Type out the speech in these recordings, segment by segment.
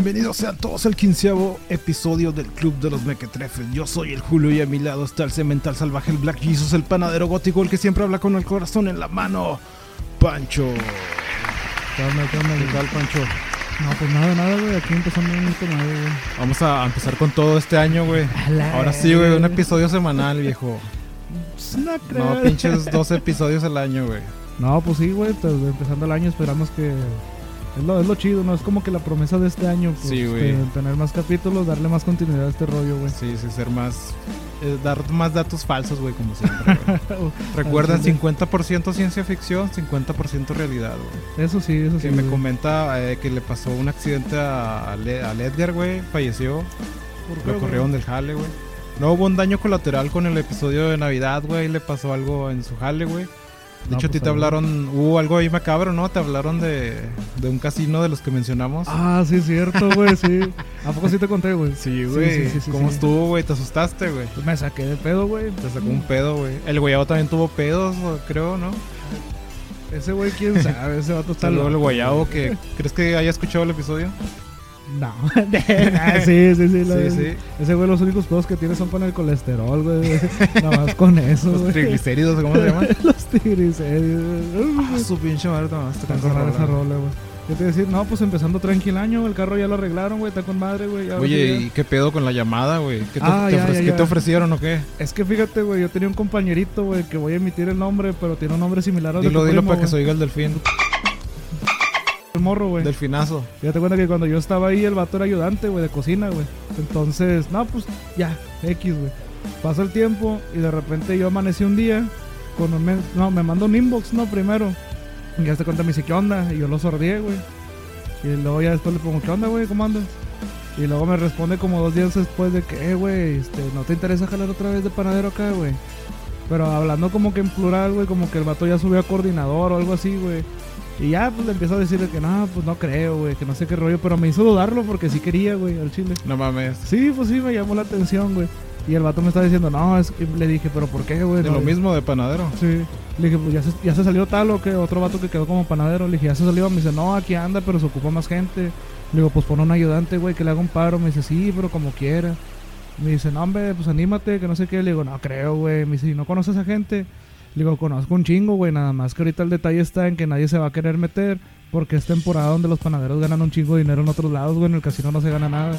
Bienvenidos sean todos al quinceavo episodio del Club de los Mequetrefes. Yo soy el Julio y a mi lado está el cemental salvaje, el Black Jesus, el panadero gótico, el que siempre habla con el corazón en la mano, Pancho. ¿Qué onda, qué onda, ¿Qué tal, Pancho? No, pues nada, nada, güey. Aquí empezando un nuevo, güey. Vamos a empezar con todo este año, güey. Ahora sí, güey, un episodio semanal, viejo. No, creo. No, pinches 12 episodios al año, güey. No, pues sí, güey. pues, empezando el año esperamos que... Es lo, es lo chido, ¿no? Es como que la promesa de este año, pues, Sí, güey. que tener más capítulos, darle más continuidad a este rollo, güey. Sí, sí, ser más. eh, dar más datos falsos, güey, como siempre. güey. Recuerden, Chile. 50% ciencia ficción, 50% realidad, güey. Eso sí, eso sí. Que me güey. comenta eh, que le pasó un accidente a, a Edgar, güey. Falleció. ¿Por qué, Lo corrieron del jale, güey. No hubo un daño colateral con el episodio de Navidad, güey. Le pasó algo en su jale, güey. De No, hecho, a ti pues, te hablaron. Hubo algo ahí macabro, ¿no? Te hablaron de, de un casino de los que mencionamos. Ah, sí, es cierto, güey, sí. ¿A poco sí te conté, güey? sí, güey. sí, sí, sí, ¿Cómo estuvo, güey? ¿Te asustaste, güey? Me saqué de pedo, güey. Te sacó un pedo, güey. El güeyado también tuvo pedos, creo, ¿no? Ese güey, quién sabe, ese vato está loco, guayabo güey. que... ¿Crees que haya escuchado el episodio? No. Sí, sí, sí. la- Sí, sí. Ese güey, los únicos pedos que tiene son con el colesterol, güey. Nada más con eso, Los güey. triglicéridos, ¿cómo se llaman? Los triglicéridos. Ah, su pinche madre, tomaste Está con con esa rola. güey. ¿Qué te decir? No, pues empezando tranquilo año, el carro ya lo arreglaron, güey, está con madre, güey. Oye, ¿y qué pedo con la llamada, güey? ¿Qué, te, Ah, te ya, ya, qué ya. te ofrecieron o qué? Es que fíjate, güey, yo tenía un compañerito, güey, que voy a emitir el nombre, pero tiene un nombre similar al de Dilo, tu dilo primo, para que se oiga el delfín. Morro, güey. Delfinazo. Fíjate cuenta que cuando yo estaba ahí, el vato era ayudante, güey, de cocina, güey. Entonces, no, pues ya, X, güey. Pasó el tiempo y de repente yo amanecí un día con un men- No, me mandó un inbox, no, primero. Y ya se cuenta, me dice, ¿qué onda? Y yo lo sordié, güey. Y luego ya después le pongo, ¿qué onda, güey? ¿Cómo andas? Y luego me responde como dos días después de que, eh, güey, este, ¿no te interesa jalar otra vez de panadero acá, güey? Pero hablando como que en plural, güey, como que el vato ya subió a coordinador o algo así, güey. Y ya, pues le empiezo a decirle que no, pues no creo, güey, que no sé qué rollo. Pero me hizo dudarlo porque sí quería, güey, al chile. No mames. Sí, pues sí, me llamó la atención, güey. Y el vato me está diciendo, no, es que le dije, pero ¿por qué, güey? De No, lo mismo de panadero. Sí. Le dije, pues ya se, ya se salió tal o que otro vato que quedó como panadero. Le dije, ya se salió. Me dice, no, aquí anda, pero se ocupa más gente. Le digo, pues pon un ayudante, güey, que le haga un paro. Me dice, sí, pero como quiera. Me dice, no, hombre, pues anímate, que no sé qué. Le digo, no creo, güey. Me dice, ¿y no conoces a gente? Le digo, conozco un chingo, güey. Nada más que ahorita el detalle está en que nadie se va a querer meter. Porque es temporada donde los panaderos ganan un chingo de dinero en otros lados, güey. En el casino no se gana nada.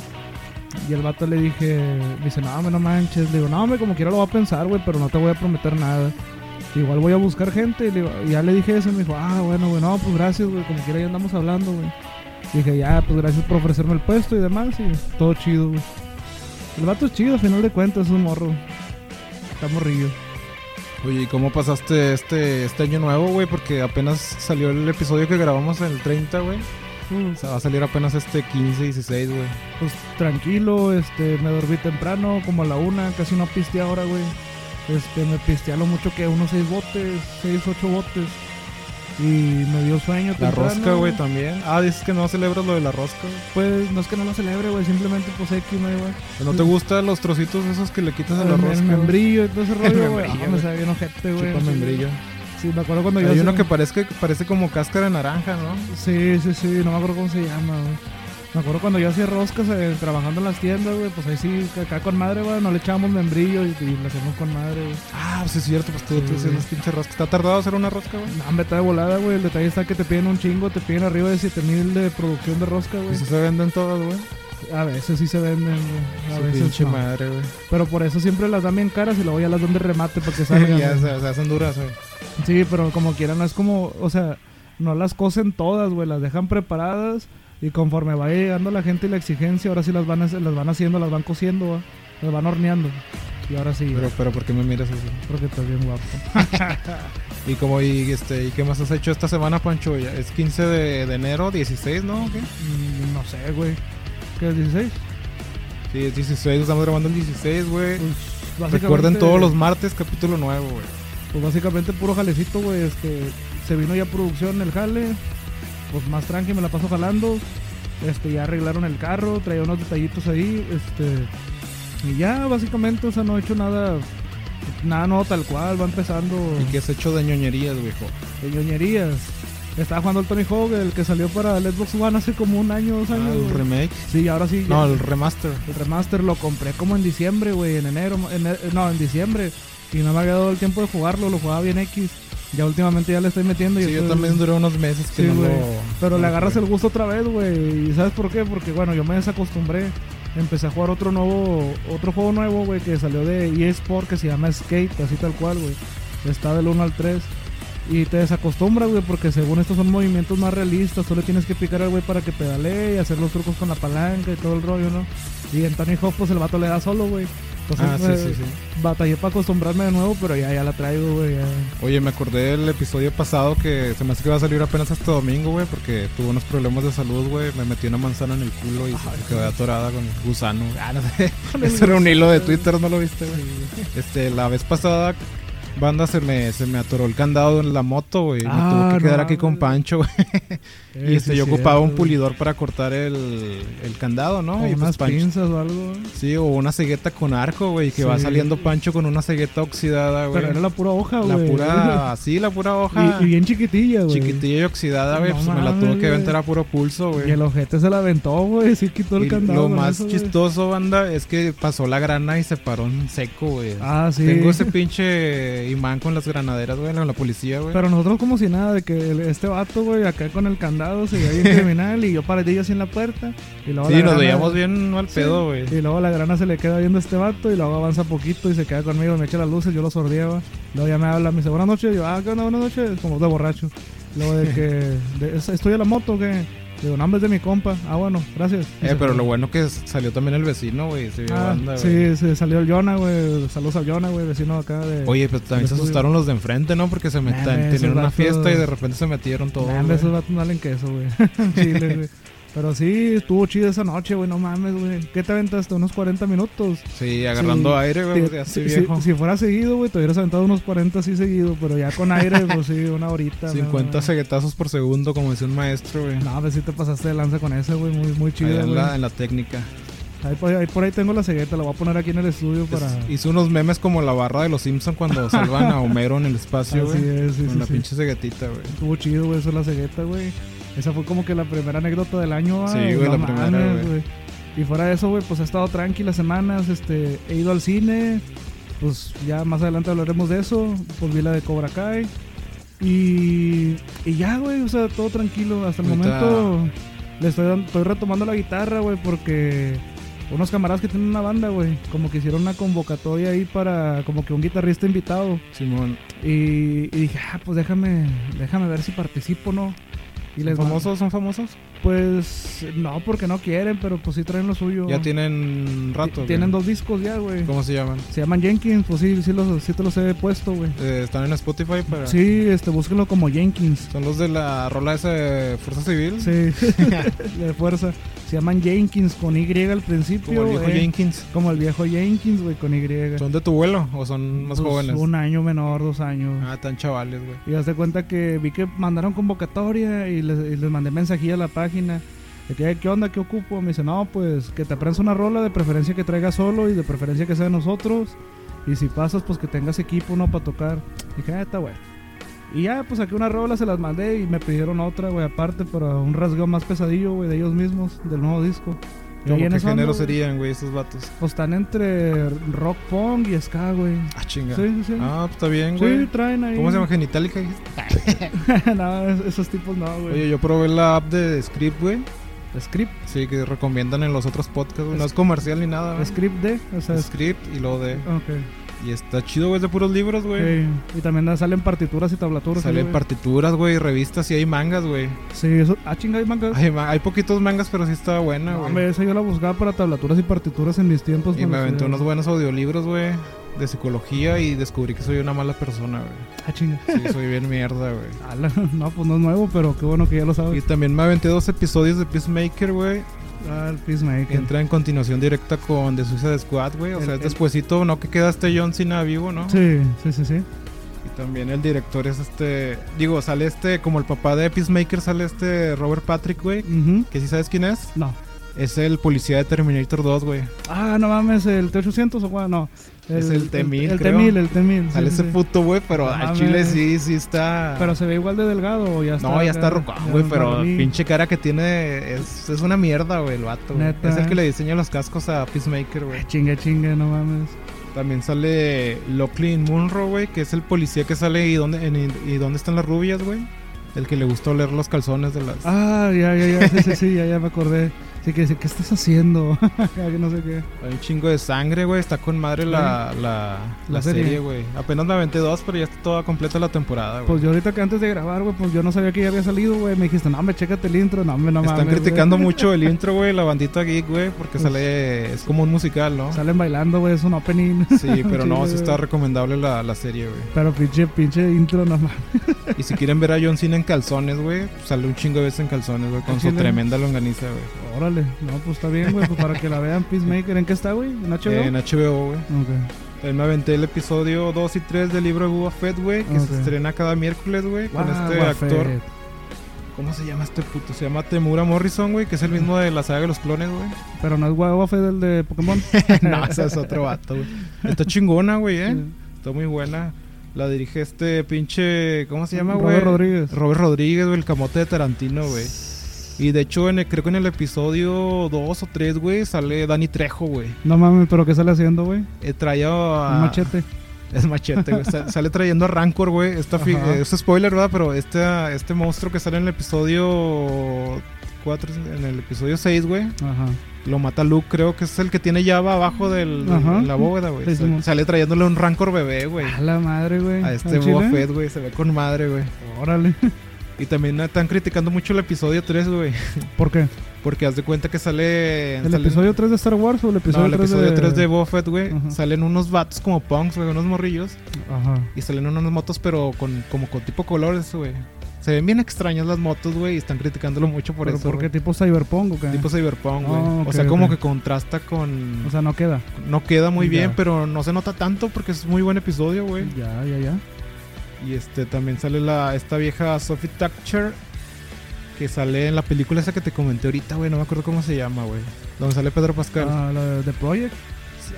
Y el vato le dije, me dice, no, hombre, no manches. Le digo, no, hombre, como quiera lo voy a pensar, güey, pero no te voy a prometer nada. Igual voy a buscar gente. Y le digo, ya le dije eso. Y me dijo, ah, bueno, güey, no, pues gracias, güey, como quiera ya andamos hablando, güey. Dije, ya, pues gracias por ofrecerme el puesto y demás. Y todo chido, güey. El vato es chido, a final de cuentas, es un morro. Está morrillo. Oye, ¿y cómo pasaste este, este año nuevo, güey? Porque apenas salió el episodio que grabamos el 30, güey. O sea, va a salir apenas este 15, 16, güey. Pues tranquilo, este, me dormí temprano, como a la una, casi no pisteé ahora, güey. Este, me pisteé a lo mucho que unos seis botes, seis, ocho botes. Y me dio sueño La temprano. rosca, güey, también. Ah, dices que no celebras lo de la rosca. Pues no es que no lo celebre, güey, simplemente pues X, no, güey. ¿No te gustan los trocitos esos que le quitas a la El, rosca? el membrillo y todo ese rollo, güey. Ah, me sabe bien ojete, güey. Chupa membrillo. Sí, me acuerdo cuando yo... Hay uno que parece, parece como cáscara de naranja, ¿no? Sí, sí, sí, no me acuerdo cómo se llama, güey. Me acuerdo cuando yo hacía roscas eh, trabajando en las tiendas, güey, pues ahí sí, acá con madre, güey, no le echábamos membrillo y, y lo hacíamos con madre, güey. Ah, pues es cierto, pues tú, Sí, haces las pinches roscas. ¿Está tardado hacer una rosca, güey? No, hombre, está de volada, güey. El detalle está que te piden un chingo, te piden arriba de 7000 de producción de rosca, güey. Si se venden todas, güey. A veces sí se venden, güey. A veces pinche no. madre, güey. Pero por eso siempre las dan bien caras y luego ya las dan de remate para que salgan. ya güey. se, se hacen duras, güey. Sí, pero como quieran, es como, o sea, no las cosen todas, güey, las dejan preparadas y conforme va llegando la gente y la exigencia, ahora sí las van, las van haciendo, las van cosiendo, ¿va? las van horneando. Y ahora sí, Pero, pero, ¿por qué me miras así? porque estás bien guapo. Y como, y, este, ¿y qué más has hecho esta semana, Pancho? Ya Es 15 de, de enero, 16, ¿no? ¿O qué? Mm, no sé, güey. ¿Qué es 16? Sí, es 16, estamos grabando el 16, güey. Pues, Recuerden todos los martes, capítulo nuevo, güey. Pues básicamente puro jalecito, güey. Este, se vino ya producción el jale. Pues más tranqui, me la paso jalando. Este, ya arreglaron el carro, traía unos detallitos ahí. Este, y ya, básicamente, o sea, no he hecho nada. Nada nuevo tal cual, va empezando. ¿Y qué has hecho de ñoñerías, viejo? De ñoñerías. Estaba jugando el Tony Hawk, el que salió para el Xbox One hace como un año, dos Ah, años. el güey. remake. Sí, ahora sí. No, ya- el remaster. el remaster lo compré como en diciembre, güey, en enero, en no, en diciembre. Y no me había dado el tiempo de jugarlo, lo jugaba bien X. Ya últimamente ya le estoy metiendo. y Sí, yo estoy- también duré unos meses que Sí, no lo... Pero no le agarras el gusto otra vez, güey. ¿Y sabes por qué? Porque, bueno, yo me desacostumbré. Empecé a jugar otro nuevo, otro juego nuevo, güey, que salió de EA Sport que se llama Skate, así tal cual, güey. Está del 1 al 3. Y te desacostumbras, güey, porque según estos son movimientos más realistas. Solo tienes que picar al güey para que pedalee y hacer los trucos con la palanca y todo el rollo, ¿no? Y en Tony Hawk, pues el vato le da solo, güey. Entonces, Ah, sí, eh, sí, sí. batallé para acostumbrarme de nuevo, pero ya, ya la traigo, güey. ya. Oye, me acordé del episodio pasado que se me hace que va a salir apenas este domingo, güey, porque tuve unos problemas de salud, güey. Me metí una manzana en el culo y se Ay, quedó atorada con el gusano. Ah, no sé. Ese era un hilo de. Twitter, ¿no lo viste, güey? Este, la vez pasada, banda, se me, se me atoró el candado en la moto, güey. Me Ah, tuve que no quedar aquí con. Pancho, güey. Y este, sí, yo ocupaba un pulidor para cortar el, el candado, ¿no? O Y pues unas Pancho- pinzas o algo. Sí, o una cegueta con arco, güey, que va Sí. saliendo Pancho con una cegueta oxidada, güey. Pero era la pura hoja, La güey. pura, sí, la pura hoja. Y, y bien chiquitilla, güey. chiquitilla y oxidada, güey. No pues me la tuve que aventar a puro pulso, Y güey. el ojete se la aventó, güey. Sí quitó el Y candado. lo más eso, chistoso, banda, es que pasó la grana y se paró en seco, güey. Ah, sí. Tengo ese pinche imán con las granaderas, güey, con la policía, güey. Pero nosotros como si nada, de que este vato, güey, acá con el candado se veía bien criminal y yo paradillo así en la puerta. Y luego Sí, la nos grana- veíamos bien mal Sí. pedo, güey. Y luego la grana se le queda viendo a este vato y luego avanza poquito y se queda conmigo, me echa las luces, yo lo sordeaba. Luego ya me habla, me dice, buenas noches. Y yo, ah, ¿qué onda? Buenas noches. Como de borracho. Luego de que, de- ¿es- ¿estoy a la moto o qué? Digo, no, es de mi compa. Ah, bueno, gracias. Eh, pero lo bueno que salió también el vecino, güey. Se vio Ah, banda, sí, se salió el Yona, güey. Saludos al Yona, güey, vecino acá de. Oye, pues también se asustaron los de enfrente, ¿no? Porque se esos tenían una vatos- fiesta y de repente se metieron todos. Nah, esos vatos no valen queso, güey. Chile, güey. Pero sí, estuvo chido esa noche, güey. No mames, güey. ¿Qué te aventaste? ¿Unos 40 minutos? Sí, agarrando Sí. aire, güey. Porque así si, viejo. si- si fuera seguido, güey, te hubieras aventado unos 40 así seguido. Pero ya con aire, pues sí, una horita. 50 ¿no? ceguetazos por segundo, como decía un maestro, güey. No, pues sí te pasaste de lanza con ese, güey. Muy, muy Ahí chido, en güey. la, en la técnica. Ahí, por ahí, por ahí tengo la cegueta. La voy a poner aquí en el estudio para... Hizo unos memes como la barra de los Simpson cuando salvan a Homero en el espacio, Así güey. es, sí, con sí, la sí. pinche ceguetita, güey. Estuvo chido, güey, eso es la cegueta, güey. Esa fue como que la primera anécdota del año, Sí, güey, la primera, güey. Y fuera de eso, güey, pues he estado tranquila semanas, este, he ido al cine, pues ya más adelante hablaremos de eso, pues vi la de Cobra Kai. Y, y ya, güey, o sea, todo tranquilo. Hasta el momento le estoy, estoy retomando la guitarra, güey, porque unos camaradas que tienen una banda, güey, como que hicieron una convocatoria ahí para como que un guitarrista invitado. Simón. Y, y dije, ah, pues déjame, déjame ver si participo, ¿no? Y ¿Son les famosos? ¿Son famosos? Pues no, porque no quieren, pero pues sí traen lo suyo. Ya tienen rato. Ti- Tienen dos discos ya, güey. ¿Cómo se llaman? Se llaman Jenkins, pues sí, sí, los, sí te los he puesto, güey. Eh, están en Spotify para... Sí, este, búsquenlo como Jenkins. Son los de la rola esa de Fuerza Civil. Sí, de fuerza. Se llaman Jenkins con Y al principio. Como el viejo eh, Jenkins. Como el viejo Jenkins, güey, con Y. ¿Son de tu vuelo o son más Pues, jóvenes? Un año menor, dos años. Ah, tan chavales, güey. Y hace cuenta que vi que mandaron convocatoria y les, y les mandé mensajilla a la página. De que, ¿qué onda? ¿Qué ocupo? Me dice, no, pues que te aprendas una rola, de preferencia que traigas solo y de preferencia que sea de nosotros. Y si pasas, pues que tengas equipo, ¿no? Para tocar. dije, ah, está bueno. Y ya, pues saqué una rola, se las mandé y me pidieron otra, güey, aparte, para un rasgueo más pesadillo, güey, de ellos mismos, del nuevo disco. ¿Cómo qué género serían, güey, esos vatos? Pues están entre rock punk y ska, güey. Ah, chinga. Sí, sí, sí. Ah, pues está bien, sí, güey. traen ahí. ¿Cómo se llama? Genitalica. no, es- esos tipos no, güey. Oye, yo probé la app de Script, güey. Script. Sí, que recomiendan en los otros podcasts, güey. No es comercial ni nada, güey. Script D, o sea, Script y luego de... ok. Y está chido, güey, es de puros libros, güey. Sí, Y también salen partituras y tablaturas. ahí, Salen güey. partituras, güey, revistas y hay mangas, güey. Sí, eso. Ah, chinga, hay mangas. Hay, ma- hay poquitos mangas, pero sí está buena, No, güey. hombre, esa yo la buscaba para tablaturas y partituras en mis tiempos. y cuando me aventé unos buenos audiolibros, güey, de psicología y descubrí que soy una mala persona, güey. Ah, chinga. Sí, soy bien mierda, güey. Ala, no, pues no es nuevo, pero qué bueno que ya lo Y sabes. también me aventé dos episodios de Peacemaker, güey. Ah, el Peacemaker. Entra en continuación directa con The Suicide Squad, güey. O El- sea, es despuesito, ¿no? Que queda este John Cena vivo, ¿no? Sí, sí, sí, sí. Y también el director es este... Digo, sale este, como el papá de Peacemaker, sale este Robert Patrick, güey. Ujú. Que sí sabes quién es. No. Es el policía de Terminator 2, güey. Ah, no mames, el T800 o cuál, no. Es el T-1000, El creo. T1000, el T1000. sí, Sale sí, ese sí. puto, güey, pero al chile sí, sí está... Pero se ve igual de delgado o ya está. no, ya está ya güey, pero pinche cara que tiene es, es una mierda, güey, el vato. Neta, Es el que le diseña los cascos a Peacemaker, güey. Chingue, chingue, no mames. También sale Locklin Munro, güey, que es el policía que sale y dónde, en- y dónde están las rubias, güey. El que le gustó leer los calzones de las... Ah, ya, ya, ya, sí, sí, sí, ya, ya me acordé. Sí, que ¿qué estás haciendo? Que no sé qué. Hay un chingo de sangre, güey. Está con madre la, la, La la serie. güey. Apenas me aventé dos, pero ya está toda completa la temporada, güey. Pues yo ahorita que antes de grabar, güey, pues yo no sabía que ya había salido, güey. Me dijiste, no, me chécate el intro. No, me no Están mames, criticando mucho el intro, güey, la bandita geek, güey, porque Pues- sale... Es como un musical, ¿no? Salen bailando, güey, es un opening. Sí, pero no, sí está recomendable la, la serie, güey. Pero pinche, pinche intro, no mames. Y si quieren ver a John Cena en calzones, güey, sale un chingo de veces en calzones, güey, con ¿Ah, su chile? tremenda longaniza, güey. Órale, no, pues está bien, güey, pues para que la vean Peacemaker. ¿En qué está, güey? ¿En HBO? En HBO, güey. Ok. También me aventé el episodio 2 y 3 del libro de Boba Fett, güey, que se estrena cada miércoles, güey, con este Boba actor. Fett. ¿Cómo se llama este puto? Se llama Temura Morrison, güey, que es el mismo de la saga de los clones, güey. Pero no es Boba Fett el de Pokémon. no, ese es otro vato, güey. Está chingona, güey, eh. Sí. Está muy buena. La dirige este pinche. ¿Cómo se llama, güey? Robert Rodríguez. Robert Rodríguez, güey, el camote de Tarantino, güey. Y de hecho, en el- creo que en el episodio 2 o 3, güey, sale Dani Trejo, güey. No mames, pero ¿qué sale haciendo, güey? Eh, traía a... Un machete. Es machete, güey. Sa- sale trayendo a Rancor, güey. Esta es spoiler, ¿verdad? Pero este, este monstruo que sale en el episodio 4, en el episodio 6, güey. Ajá. Lo mata Luke, creo que es el que tiene llave abajo del, en la bóveda, güey. Sí, sale trayéndole un Rancor bebé, güey. A la madre, güey. A este. Boba Fett, güey. Se ve con madre, güey. Órale. Y también están criticando mucho el episodio 3, güey. ¿Por qué? Porque haz de cuenta que sale... ¿El episodio 3 de Star Wars o el episodio no, el 3 episodio de... 3 de Boba Fett, güey. Ajá. Salen unos vatos como punks, güey, unos morrillos. Ajá. Y salen unas motos, pero con como con tipo colores, güey. Se ven bien extrañas las motos, güey, y están criticándolo mucho por ¿Pero eso. por qué? ¿Tipo Cyberpunk o qué? Tipo cyberpunk, güey. Ah, o ok, sea, como que contrasta con... O sea, no queda. no queda muy Ya. bien, pero no se nota tanto porque es muy buen episodio, güey. Ya, ya, ya. Y este también sale la esta vieja Sophie Thatcher que sale en la película esa que te comenté ahorita, güey, no me acuerdo cómo se llama, güey. Donde sale Pedro Pascal. Ah, la de The Project.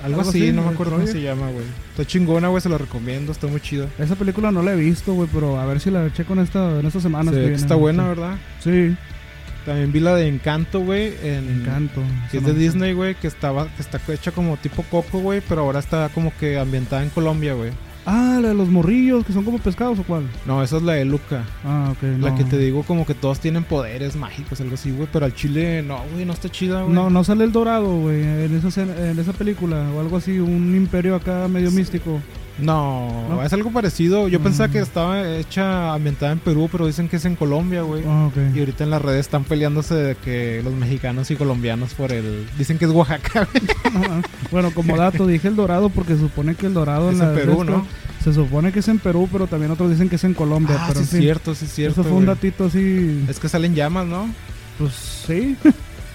algo, algo así, no me acuerdo cómo se llama, güey. Está chingona, güey, se la recomiendo, está muy chida. Esa película no la he visto, güey, pero a ver si la checo en, esta, en estas semanas. Se que vienen. está buena, ¿verdad? Sí, También vi la de Encanto, güey, en encanto. que es de Disney, güey, que estaba que está hecha como tipo Coco, güey, pero ahora está como que ambientada en Colombia, güey. Ah, la de los morrillos, que son como pescados o cuál. No, esa es la de Luca. Ah, ok. La no. que te digo como que todos tienen poderes mágicos, algo así, güey, pero al chile no, güey, no está chida, güey. No, no sale el dorado, güey, en esa, en esa película o algo así, un imperio acá medio místico. No, ¿No? es algo parecido. Yo Mm. pensaba que estaba hecha ambientada en Perú, pero dicen que es en Colombia, güey. Ah. Y ahorita en las redes están peleándose de que los mexicanos y colombianos por el... Dicen que es Oaxaca, güey. Bueno, como dato, dije el dorado porque se supone que el dorado Es en, en Perú, ¿no? Se supone que es en Perú, pero también otros dicen que es en Colombia. Ah, pero sí es cierto, sí es cierto, Eso fue un datito así, Es que salen llamas, ¿no? pues sí.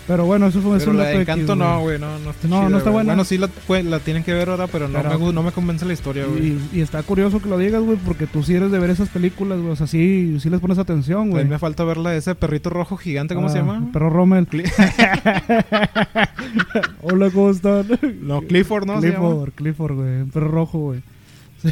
Pero bueno, eso fue Pero un la de Encanto güey. no, güey, no, no está No, chida, no está güey. buena. Bueno, sí la, pues, la tienen que ver ahora, pero no, Pero- me, no me convence la historia, güey. Y, y está curioso que lo digas, güey, porque tú sí eres de ver esas películas, güey. O sea, sí, sí les pones atención, A mí güey. me falta ver la de ese perrito rojo gigante, ¿cómo se Ah, llama? Perro Rommel. Hola, ¿cómo están? No, Clifford, ¿no? se llama? Clifford, Clifford, güey. Un perro rojo, güey.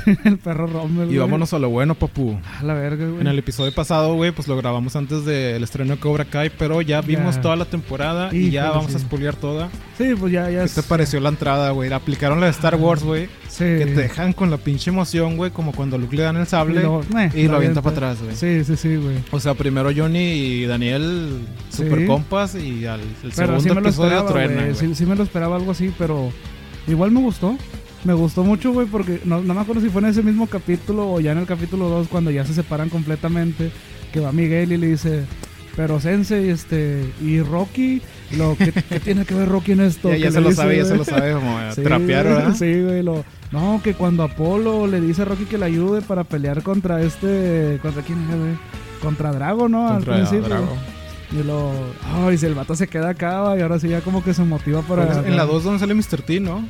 El perro Rommel, Y güey. vámonos a lo bueno, papu. A la verga, güey. En el episodio pasado, güey, pues lo grabamos antes del estreno de Cobra Kai, pero ya vimos Ya. toda la temporada y ya vamos a spoilear toda. Sí, pues ya, ya. ¿Qué es- te pareció la entrada, güey? La aplicaron la de Star Wars, güey. Sí. Que te dejan con la pinche emoción, güey, como cuando Luke le dan el sable y lo, meh, avienta para atrás, güey. Sí, sí, sí, güey. O sea, primero Johnny y Daniel, super Sí. compas, y al el Pero segundo sí me lo episodio esperaba, truena, güey. güey. Sí, sí me lo esperaba algo así, pero igual me gustó. Me gustó mucho, güey, porque no, no me acuerdo si fue en ese mismo capítulo o ya en el capítulo 2 cuando ya se separan completamente, que va Miguel y le dice, pero Sensei, este, y Rocky, lo que, ¿qué tiene que ver Rocky en esto? Ya, se lo dice, sabe, ya se lo sabe, como Sí, trapear, ¿verdad? Sí, güey, lo... No, que cuando Apolo le dice a Rocky que le ayude para pelear contra este... ¿Contra quién era, güey? Contra Drago, ¿no? Contra Al principio. Drago. Y lo... Ay, si el vato se queda acá, y ahora sí ya como que se motiva para... Pero es en la 2 donde sale Mr. T, ¿no?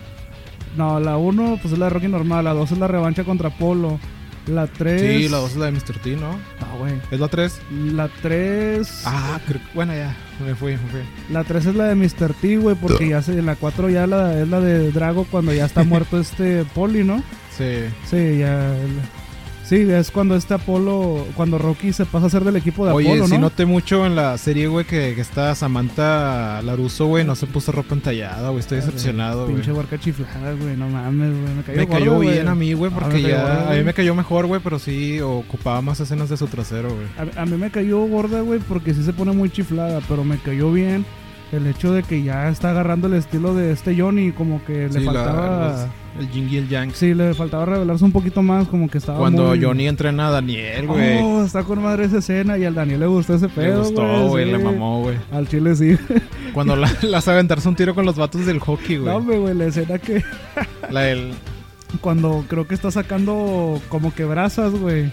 No, la 1 pues es la de Rocky normal, la 2 es la revancha contra Apolo. La 3. Sí, la 2 es la de Mr. T, ¿no? Ah, güey. ¿Es la 3? La 3. Ah, creo que- bueno, ya, me fui, me fui. La 3 es la de Mr. T, güey, porque ya se, la 4 ya la, es la de Drago cuando ya está muerto este Poli, ¿no? Sí. Sí, ya. Sí, es cuando este Apolo, cuando Rocky se pasa a ser del equipo de Oye, Apolo, ¿no? noté mucho en la serie, güey, que, que esta Samantha Laruso, güey, no se puso ropa entallada, güey. Estoy decepcionado, güey. Pinche huarca chiflada, güey, no mames, güey. Me cayó, Me cayó gordo, bien güey. a mí, güey, Ah, porque ya gordo, a mí me cayó mejor, güey, pero sí ocupaba más escenas de su trasero, güey. A, a mí me cayó gorda, güey, porque sí se pone muy chiflada, pero me cayó bien el hecho de que ya está agarrando el estilo de este Johnny, como que le Sí, faltaba... el Jing y el Yang. Sí, le faltaba revelarse un poquito más, como que estaba Cuando muy- Johnny entrena a Daniel, güey. Oh, está con madre esa escena y al Daniel le gustó ese le pedo, gustó, güey, sí. le mamó, güey. Al chile sí. Cuando la, la hace aventarse un tiro con los vatos del hockey, No, güey. hombre, güey, la escena que La del... cuando creo que está sacando como que brasas, güey.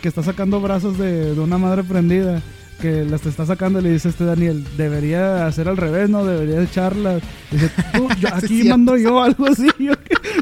Que está sacando brasas de, de una madre prendida. Que las te está sacando y le dice este Daniel, debería hacer al revés, ¿no? Debería echarlas. Dice, tú, yo, aquí mando yo algo así. Yo,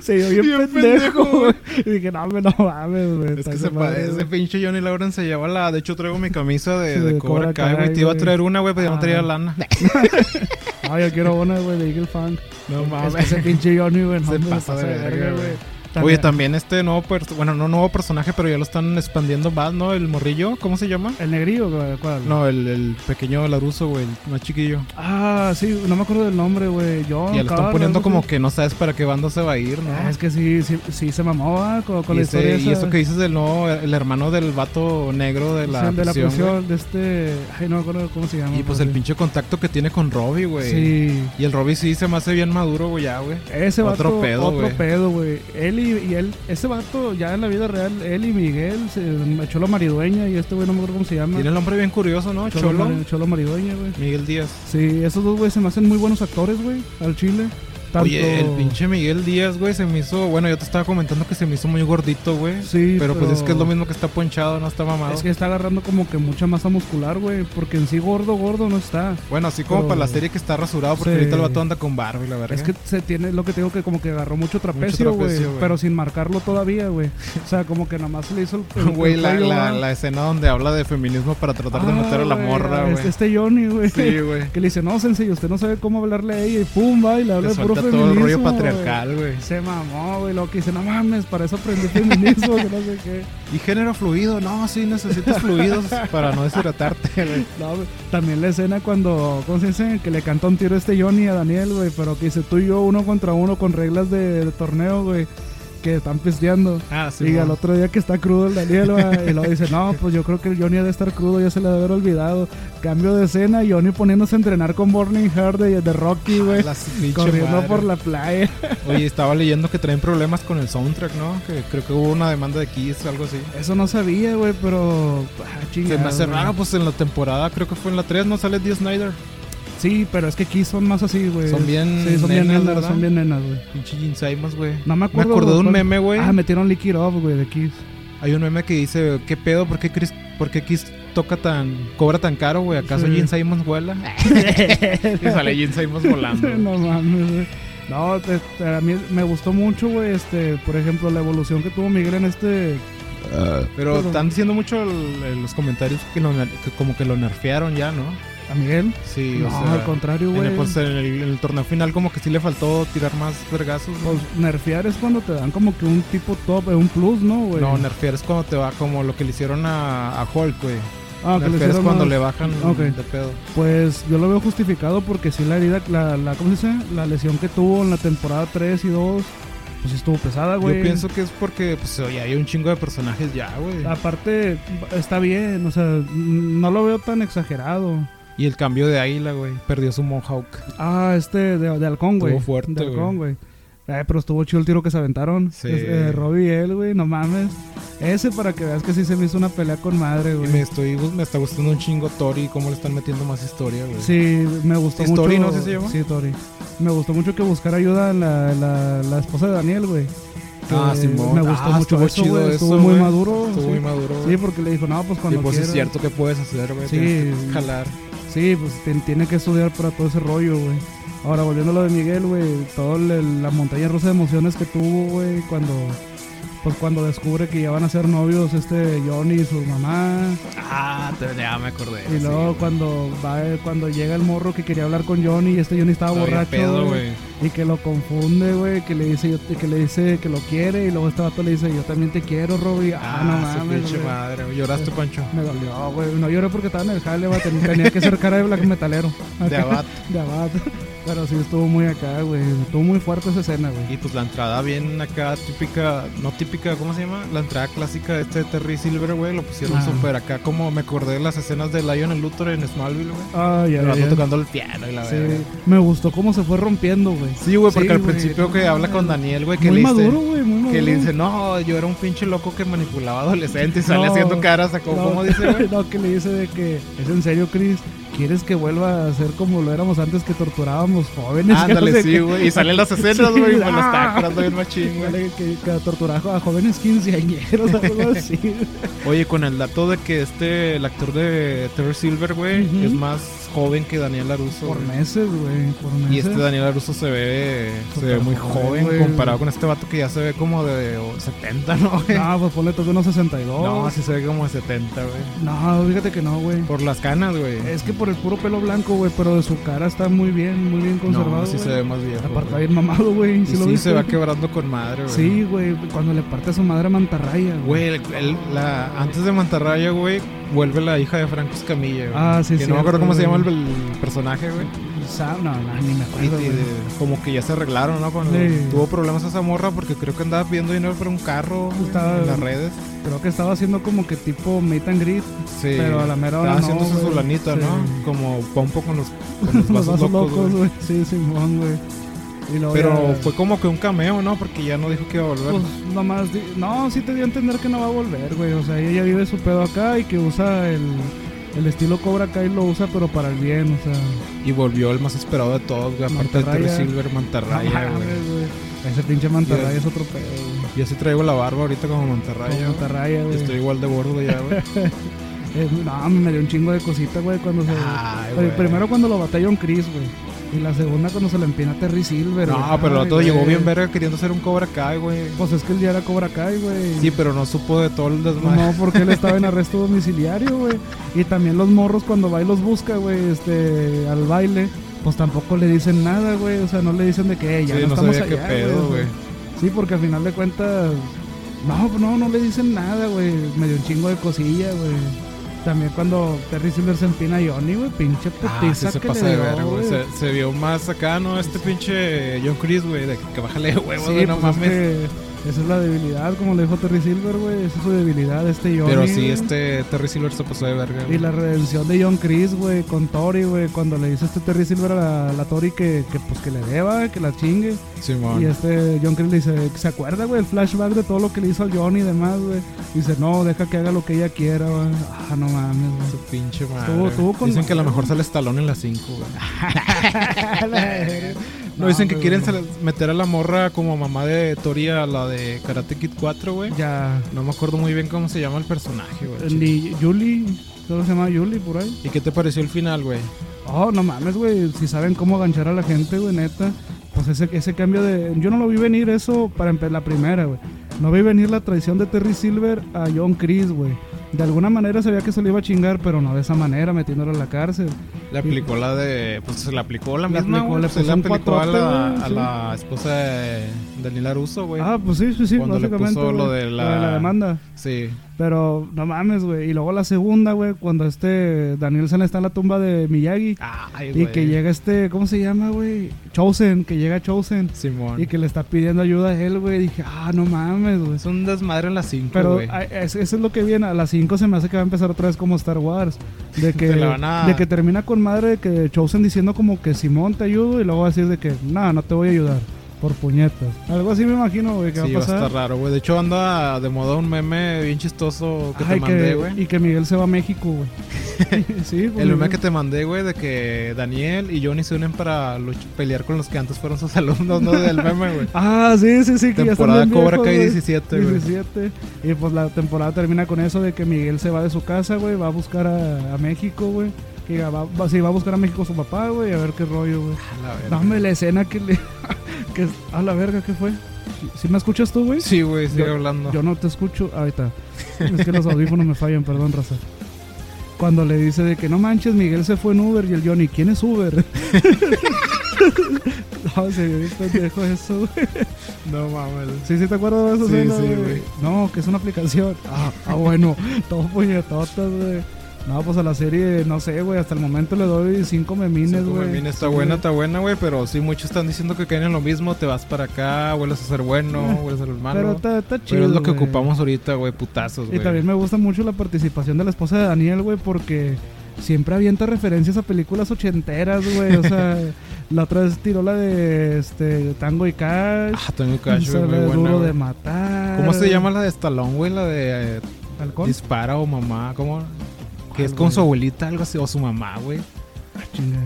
se dio bien, Bien pendejo, güey. Y dije, no, no mames, güey. Es que se güey". pinche Johnny Lawrence se lleva la... De hecho, traigo mi camisa de, Sí, de de Cobra Kai, güey. Te iba a traer una, güey, pero ya no traía Ah. lana. Ah, yo quiero una, güey, de Eagle Funk. No Es mames. que ese pinche Johnny, güey, no, Se pasa de verga, güey. Oye, también este nuevo, bueno, no nuevo personaje, pero ya lo están expandiendo más, ¿no? El morrillo, ¿cómo se llama? ¿El negrillo? ¿Cuál? No, el, el pequeño Laruso, güey, el más chiquillo. Ah, sí, no me acuerdo del nombre, güey. Yo. ya lo están poniendo como que no sabes para qué banda se va a ir, ¿no? Ah, es que sí, sí, sí se mamó, con, con y, la ese- historia y esa. eso que dices del nuevo, el hermano del vato negro de la, Sí, de la prisión, de este... Ay, no me acuerdo cómo se llama. Y pues el pinche contacto que tiene con Robbie, güey. Sí. Y el Robbie sí se me hace bien maduro, güey, ya, güey. Ese vato, Otro pedo, otro pedo, güey. Él y, y él, ese vato, ya en la vida real, él y Miguel se echó la maridueña y este güey no me acuerdo cómo se llama. Tiene el nombre bien curioso, ¿no? Cholo, Cholo. Cholo maridueña, güey. Miguel Díaz. Sí, esos dos güey se me hacen muy buenos actores, güey, al chile. Tanto... Oye, el pinche Miguel Díaz, güey, se me hizo. Bueno, yo te estaba comentando que se me hizo muy gordito, güey. Sí, pero, pues es que es lo mismo que está ponchado, no está mamado. Es que está agarrando como que mucha masa muscular, güey. Porque en sí gordo, gordo no está. Bueno, así como pero- para la serie que está rasurado, porque Sí. ahorita el vato anda con barba y la verdad. Es que se tiene, lo que te digo que como que agarró mucho trapecio, güey. Pero sin marcarlo todavía, güey. O sea, como que nomás se le hizo el, Güey, la, la, la escena donde habla de feminismo para tratar de Ah, meter a la morra, güey. Este, este Johnny, güey. Sí, güey. Que le dice, no, sensei, usted no sabe cómo hablarle a ella. Y pum, va, y le habla de puro feminismo. todo el rollo patriarcal, güey. Se mamó, güey. Lo que dice, no mames, para eso aprendí feminismo, que no sé qué. Y género fluido, no, sí necesitas fluidos para no deshidratarte, güey. No, güey. También la escena cuando, ¿cómo se dice? Que le canta un tiro este Johnny a Daniel, güey. Pero que dice tú y yo uno contra uno con reglas de, de torneo, güey. Que están pisteando. Ah, sí. y al mo. otro día que está crudo el Daniel, va, y luego dice, no, pues yo creo que el Johnny ha de estar crudo, ya se le ha de haber olvidado. Cambio de escena, Johnny poniéndose a entrenar con Burning Heart de, de Rocky, güey. La pinche Corriendo madre. por la playa. Oye, estaba leyendo que traen problemas con el soundtrack, ¿no? Que creo que hubo una demanda de Kiss o algo así. Eso no sabía, güey, pero... Ah, Se me hace güey. raro, pues en la temporada, creo que fue en la 3, ¿no? Sale Dee Snyder. Sí, pero es que aquí son más así, güey. Son bien Sí, son bien nenas, ¿verdad? son bien nenas, güey. Pinche Simons, güey. No me Me acuerdo. acordé de un cuál- meme, güey. Ah, metieron Lick It güey, de Kiss. Hay un meme que dice, ¿qué pedo? ¿Por qué Chris, por qué Kiss toca tan, cobra tan caro, güey? ¿Acaso Sí. Gene Simons vuela? y sale Gene Simons volando. no mames, güey. No, te- te- a mí me gustó mucho, güey, este, por ejemplo, la evolución que tuvo Miguel en este... Pero Pero- están diciendo mucho el- el- los comentarios que, lo que como que lo nerfearon ya, ¿no? ¿A Miguel? Sí, no, o sea... al contrario, güey. pues, en el, en el torneo final como que sí le faltó tirar más vergazos. ¿no? Pues nerfear es cuando te dan como que un tipo top, eh, un plus, ¿no, güey? no, nerfear es cuando te va como lo que le hicieron a, a Hulk, güey. ah, que le es cuando más- le bajan Ok. de pedo. Pues yo lo veo justificado porque sí la herida, la, la, ¿cómo se dice? La lesión que tuvo en la temporada 3 y 2, pues estuvo pesada, güey. Yo pienso que es porque pues oye, hay un chingo de personajes ya, güey. Aparte, está bien, o sea, no lo veo tan exagerado. Y el cambio de águila, güey. Perdió su Mohawk. Ah, este de, de halcón, güey. Estuvo fuerte, De halcón, güey. Eh, pero estuvo chido el tiro que se aventaron. Sí. Es- eh, Robbie y él, güey, no mames. Ese para que veas que sí se me hizo una pelea con madre, Y güey. me, estoy, me está gustando un chingo Tori y cómo le están metiendo más historia, güey. Sí, me gustó ¿Es mucho. Tori, no sé si se llama? Sí, Tori. Me gustó mucho que buscara ayuda en la, la, la esposa de Daniel, güey. Ah, Que Simón. Me gustó Ah, mucho estuvo eso, chido güey. eso, Estuvo muy maduro. Estuvo sí. muy maduro, Sí, porque le dijo, no, pues Y cuando pues es quieras. cierto que puedes hacer, güey. Sí. Jalar. Sí, pues tien- tiene que estudiar para todo ese rollo, güey. Ahora, volviendo a lo de Miguel, güey, toda la montaña rusa de emociones que tuvo, güey, cuando pues cuando descubre que ya van a ser novios este Johnny y su mamá. Ah, te- ya me acordé. Y luego cuando va cuando llega el morro que quería hablar con Johnny y este Johnny estaba borracho, pedo, güey. y que lo confunde, güey, que le dice que le dice que lo quiere y luego este vato le dice, "Yo también te quiero, Robbie." Ah, no su mames. pinche madre. ¿Lloraste, Pancho? Me dolió, güey. No lloré porque estaba en el jale. Ten- Tenía que ser cara de black metalero. De Abad. De Abad. Pero sí estuvo muy acá, güey. Estuvo muy fuerte esa escena, güey. Y pues la entrada bien acá, típica, no típica, ¿cómo se llama? La entrada clásica de este Terry Silver, güey, lo pusieron Ah. súper acá, como me acordé de las escenas de Lionel Luthor en Smallville, güey. Ah, ya, ya, ya. tocando el piano y la Sí, me gustó cómo se fue rompiendo, güey. Sí, güey, porque Sí, al principio que habla con. Daniel, güey, que Muy le dice, maduro, güey, muy maduro. que le dice, no, yo era un pinche loco que manipulaba adolescentes y sale No, haciendo caras, a- No, ¿cómo dice, güey? no, que le dice de que es en serio, Chris. ¿Quieres que vuelva a ser como lo éramos antes que torturábamos jóvenes? Que no Ándale, sé sí, güey, y salen las escenas, Sí, güey, y me lo ah. está acordando bien machín, güey. Que, que, torturaba a jóvenes quinceañeros, algo así. Oye, con el dato de que este, el actor de Terry Silver, güey, Ujú. es más joven que Daniel Laruso. Por meses, güey. Por meses. Y este Daniel Laruso se ve, se ve muy joven, comparado con este vato que ya se ve como de 70, ¿no, güey? No, pues ponle toque unos 62. No, sí se ve como de 70, güey. No, fíjate que no, güey. Por las canas, güey. Es que por el puro pelo blanco, güey, pero de su cara está muy bien, muy bien conservado. No, sí se ve más viejo. Aparte bien mamado, güey. ¿Sí sí se va quebrando con madre, güey. Sí, güey, cuando le parte a su madre a Mantarraya, Güey, la, antes de Mantarraya, güey, vuelve la hija de Franco Escamilla, güey. Ah, sí, Que no me acuerdo cómo se llama el, el personaje, güey. Sa- No, no, ni me acuerdo, y de- como que ya se arreglaron, ¿no? Cuando Sí. tuvo problemas esa morra porque creo que andaba pidiendo dinero para un carro Estaba- en las redes. Creo que estaba haciendo como que tipo meet and greet, Sí. pero a la mera hora Estaba no, haciéndose su lanita, Sí. ¿no? Como pompo con los, con los Los vasos, locos, güey. Sí, Simón, güey. Pero ya- fue como que un cameo, ¿no? Porque ya no dijo que iba a volver. Pues nomás, di- no, sí te dio a entender que no va a volver, güey. O sea, ella vive su pedo acá y que usa el, el estilo Cobra Kai lo usa, pero para el bien, o sea. y volvió el más esperado de todos, güey. Aparte de Terry. Silver, Mantarraya, güey. Ese pinche mantarraya es otro pedo, güey. Yo sí traigo la barba ahorita como Mantarraya. Como mantarraya, güey. Estoy igual de gordo ya, güey. Eh, no, me dio un chingo de cosita, güey, cuando se... Ay, Pero güey. primero cuando lo batalla un Chris, güey. Y la segunda cuando se le empina a Terry Silver, No, güey. pero el Ay, otro llegó güey. bien verga queriendo hacer un Cobra Kai, güey. Pues es que él ya era Cobra Kai, güey. Sí, pero no supo de todo el desmadre. No, porque él estaba en arresto domiciliario, güey. Y también los morros cuando va y los busca, güey, este, al baile, pues tampoco le dicen nada, güey. O sea, no le dicen de que "Eh, ya Sí, no, no estamos sabía qué allá, pedo, güey. Sí, porque al final de cuentas, no, no, no le dicen nada, güey. Me dio un chingo de cosilla, güey. También cuando Terry Silver se empina a Johnny, güey, pinche Ah, sí putiza se que pasa le de dio, verga, güey. güey. Se, se vio más acá, ¿no? Este pinche John Chris, güey, de que, que bájale de huevos, Sí, güey, no pues es mames. que esa es la debilidad, como le dijo Terry Silver, güey. Esa es su debilidad, este Johnny. Pero sí, este Terry Silver se pasó de verga, Y güey. la redención de John Chris, güey, con Tori, güey, cuando le dice este Terry Silver a la, la Tori que, que, pues que le deba, que la chingue. Simón. Y este John Chris le dice, ¿se acuerda, güey, el flashback de todo lo que le hizo al Johnny y demás, güey? Dice, no, deja que haga lo que ella quiera, güey. Ah, no mames, Su güey. pinche madre. Estuvo- estuvo con Dicen que a lo mejor sale Stallone en las 5, güey. No, dicen que quieren meter a la morra como mamá de Tori a la de Karate Kid 4, güey. Ya. No me acuerdo muy bien cómo se llama el personaje, güey. Ni Julie, solo se llama Julie por ahí. ¿Y qué te pareció el final, güey? Oh, no mames, güey. Si saben cómo ganchar a la gente, güey, neta. Pues ese, ese cambio de. Yo no lo vi venir eso para la primera, güey. No vi venir la traición de Terry Silver a John Chris, güey. De alguna manera sabía que se lo iba a czingar, pero no de esa manera, metiéndolo en la cárcel. Le aplicó la de. Pues se le aplicó la Le misma. aplicó, le Se le aplicó a la, a la esposa de Daniela Russo, güey. Ah, pues sí, sí, sí, Cuando le puso lo güey. de la- demanda. Sí. Pero no mames, güey. Y luego la segunda, güey, cuando este Danielson está en la tumba de Miyagi. Ay, Y que llega este, ¿cómo se llama, güey? Chosen, que llega Chosen. Simón. Y que le está pidiendo ayuda a él, güey. Dije, ah, no mames, güey. Es un desmadre en las 5, Pero güey. a- es- eso es lo que viene. A las 5 se me hace que va a empezar otra vez como Star Wars. De que, a- de que termina con madre de que Chosen diciendo como que Simón te ayudo y luego va a decir de que, no, no te voy a ayudar. Por puñetas. Algo así me imagino, güey, que Sí, va va a a pasar. estar raro, güey. De hecho, anda de moda un meme bien chistoso que Ay, te mandé, güey. y que Miguel se va a México, güey. sí, pues, El meme que te mandé, güey, de que Daniel y Johnny se unen para pelear con los que antes fueron sus alumnos, ¿no? Del meme, güey. Ah, sí, sí, sí, que Temporada Cobra Kai güey. 17, güey. 17. Y pues la temporada termina con eso de que Miguel se va de su casa, güey, va a buscar a, a México, güey. Que va, va, sí, va a buscar a México su papá, güey, a ver qué rollo, güey. A. Dame la escena que le... que, a la verga, ¿qué fue? ¿Sí me escuchas tú, güey? Sí, güey, sigue Yo- hablando. Yo no te escucho. Ahorita. Es que los audífonos me fallan, perdón, raza. Cuando le dice de que no manches, Miguel se fue en Uber y el Johnny, ¿quién es Uber? no, se pendejo eso, güey. No mames. Sí, sí, ¿te acuerdas de eso? Sí, sí, güey. No, que es una aplicación. Ah, ah bueno. Todo puñetotas, güey. No, pues a la serie, no sé, güey. Hasta el momento le doy cinco memines, Cinco güey. memines, está Sí, buena, está buena, güey, pero sí, muchos están diciendo que caen en lo mismo, te vas para acá, vuelves a ser bueno, vuelves a ser Pero malo. está, está Pero chido. es lo que ocupamos ahorita, güey, putazos, Y güey. también me gusta mucho la participación de la esposa de Daniel, güey, porque siempre avienta referencias a películas ochenteras, güey. O sea, la otra vez tiró la de este Tango y Cash. Ah, tengo cash, esa güey, buena, Duro de matar. ¿Cómo se llama la de Stallone, güey? La de eh. Dispara o Mamá, ¿cómo? Que es Ah, con su abuelita, algo así, o su mamá, güey. Ah, chinga.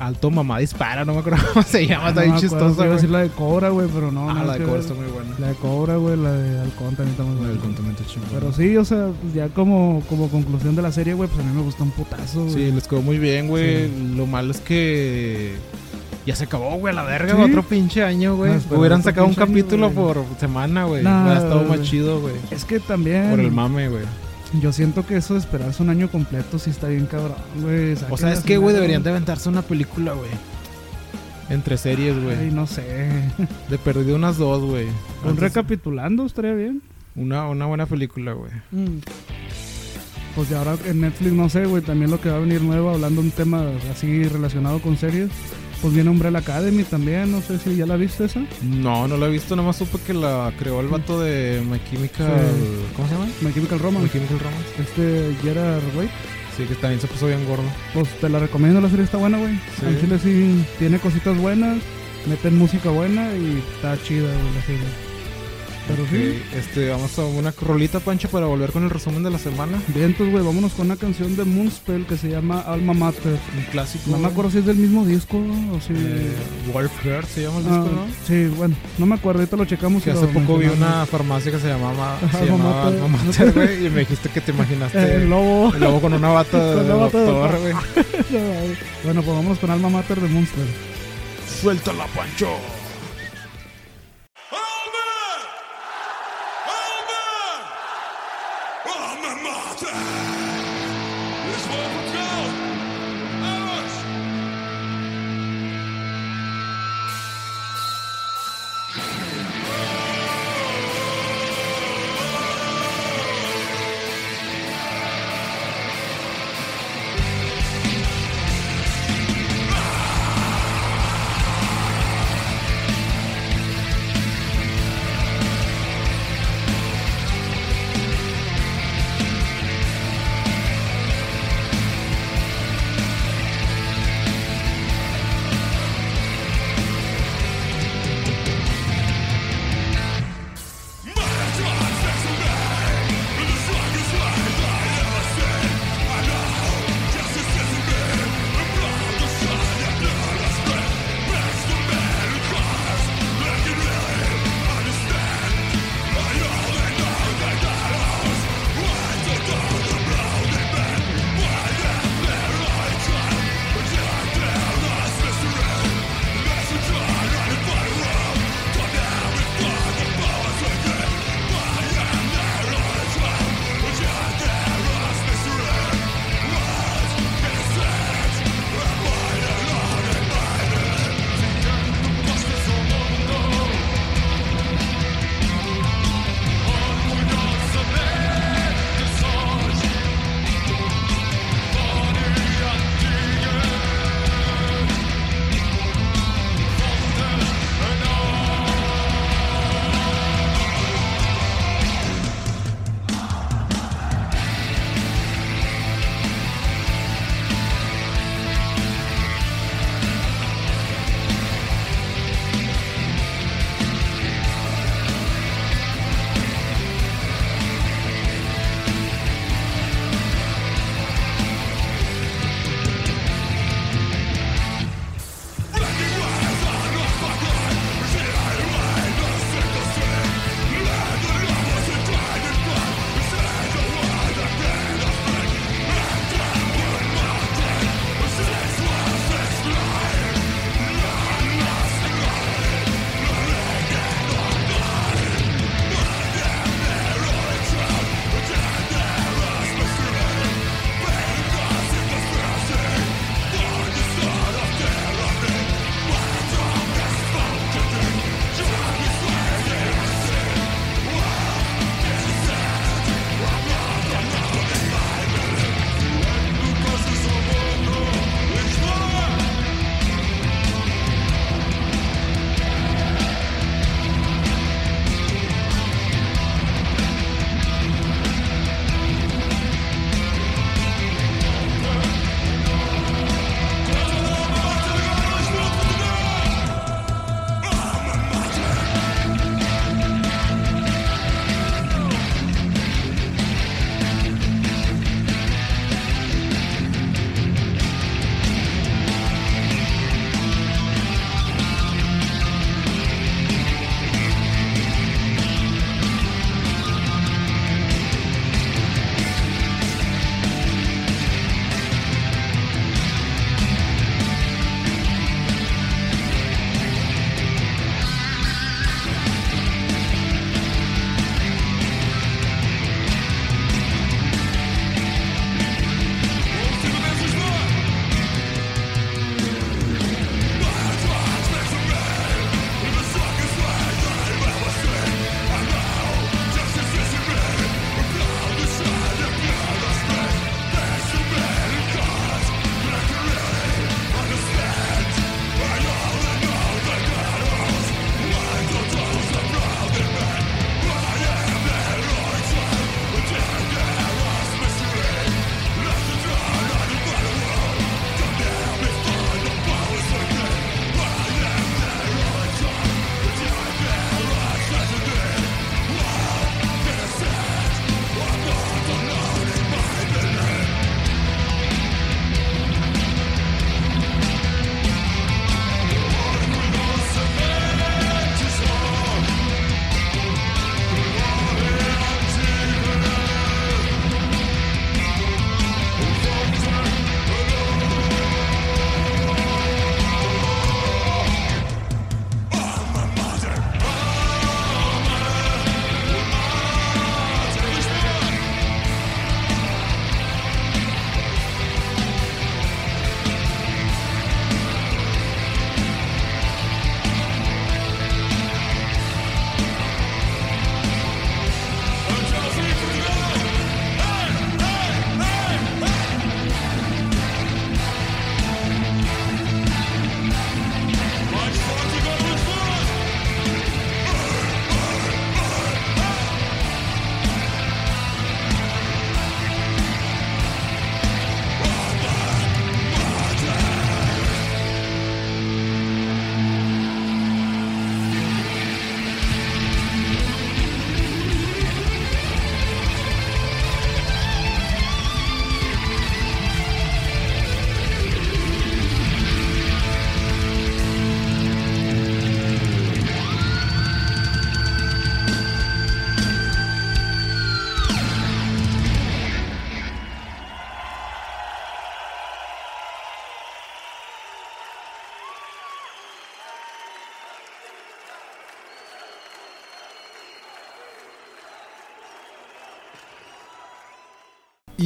Alto Mamá Dispara, no me acuerdo cómo se llama, está No bien acuerdo, chistosa, iba a güey. decir la de Cobra, güey, pero no. Ah, nada la de Cobra ver. está muy buena. La de Cobra, güey, la de Halcón también está muy La buena. del contamiento chingón. Pero sí, o sea, pues ya como, como conclusión de la serie, güey, pues a mí me gustó un putazo, güey. Sí, les quedó muy bien, güey. Sí. Lo malo es que ya se acabó, güey, a la verga, Sí. otro pinche año, güey. No, Hubieran sacado un año, capítulo por semana, güey. Nah, Hubiera estado más chido, güey. Es que también. Por el mame, güey. Yo siento que eso de esperarse un año completo sí está bien cabrón, güey. O sea, es que, güey, deberían de aventarse una película, güey. Entre series, Ay, güey. no sé. De perdido unas dos, güey. Un Antes- recapitulando estaría bien. Una, una buena película, güey. Pues ya ahora en Netflix, no sé, güey, también lo que va a venir nuevo, hablando de un tema así relacionado con series. Pues viene Umbrella Academy también, no sé si ya la viste esa. No, no la he visto, nomás supe que la creó el vato de My Chemical... Sí. ¿Cómo se llama? My Chemical My Romance. Chemical Romance. Este Gerard Way. Sí, que también se puso bien gordo. Pues te la recomiendo, la serie está buena, güey. Sí. En Chile sí tiene cositas buenas, meten música buena y está chida, güey, la serie. Pero sí. Este, vamos a una rolita, Pancho, para volver con el resumen de la semana. Bien, entonces, güey, vámonos con una canción de Moonspell que se llama Alma Mater. Un clásico. No me acuerdo si es del mismo disco o si... Eh, Wolf Heart se llama el Ah, disco, ¿no? Sí, bueno, no me acuerdo, ahorita lo checamos. Que hace poco vi una farmacia que se llamaba, se llamaba Alma Mater. Güey, y me dijiste que te imaginaste el lobo. el lobo con una bata de Con doctor, güey. bueno, pues vámonos con Alma Mater de Monster. Suéltala, Pancho.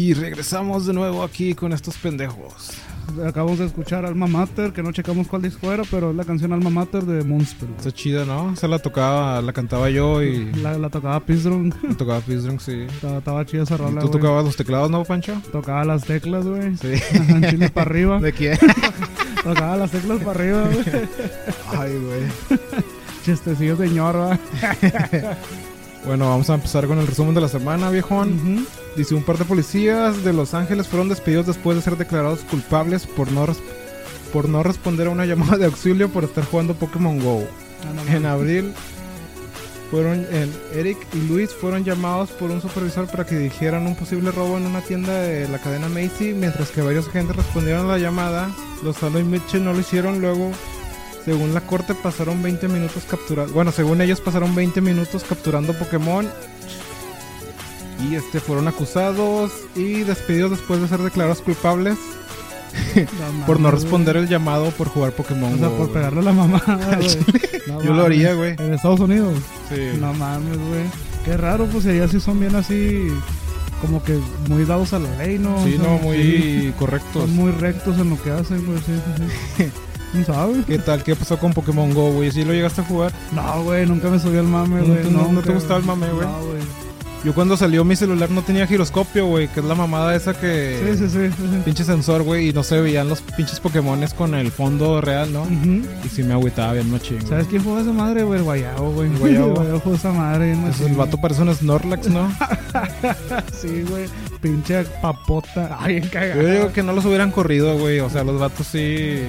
Y regresamos de nuevo aquí con estos pendejos. Acabamos de escuchar Alma Mater, que no checamos cuál disco era, pero es la canción Alma Mater de Monster. güey. Está chida, ¿no? Esa la tocaba, la cantaba yo y La, la tocaba Pizdrum. la tocaba Pizdrum, sí. estaba, estaba chida esa ¿Y rola, ¿Tú güey. tocabas los teclados, no, Pancho? Tocaba las teclas, güey. Sí. Chile para arriba. ¿De quién? Tocaba las teclas para arriba, güey. Ay, güey. Chistecillos de ñorba. Bueno, vamos a empezar con el resumen de la semana, viejón. Dice, un par de policías de Los Ángeles fueron despedidos después de ser declarados culpables por no, res- por no responder a una llamada de auxilio por estar jugando Pokémon GO. En abril, fueron Eric y Luis fueron llamados por un supervisor para que dijeran un posible robo en una tienda de la cadena Macy, mientras que varios agentes respondieron a la llamada. Los Salo y Mitchell no lo hicieron, luego, según la corte, pasaron 20 minutos capturando. Bueno, según ellos, pasaron 20 minutos capturando Pokémon. Y este fueron acusados y despedidos después de ser declarados culpables por no responder el llamado por jugar Pokémon O sea, Go, por pegarle a la mamá. No Yo lo haría, güey. En Estados Unidos. Sí. No mames, güey. Qué raro, pues allá sí son bien así, como que muy dados a la ley, ¿no? Sí, O sea, no, muy sí, correctos. Son muy rectos en lo que hacen, güey. Sí, sí, ¿No sabes? ¿Qué tal? ¿Qué pasó con Pokémon Go, güey? ¿Sí lo llegaste a jugar? No, güey, nunca me subí al mame, ¿No güey. no- no te gustaba el mame, güey? No, güey. Yo cuando salió mi celular no tenía giroscopio, güey, que es la mamada esa que... Sí, sí, sí. Pinche sensor, güey, y no se veían los pinches Pokémones con el fondo real, ¿no? Ujú. Y sí me agüitaba bien machín, güey. ¿Sabes quién fue esa madre, güey? El guayabo, güey. El guayabo. El guayabo fue esa madre. bien machín. el vato parece un Snorlax, ¿no? Sí, güey. Pinche papota. Ay, bien cagado. Yo digo que no los hubieran corrido, güey. O sea, los vatos sí...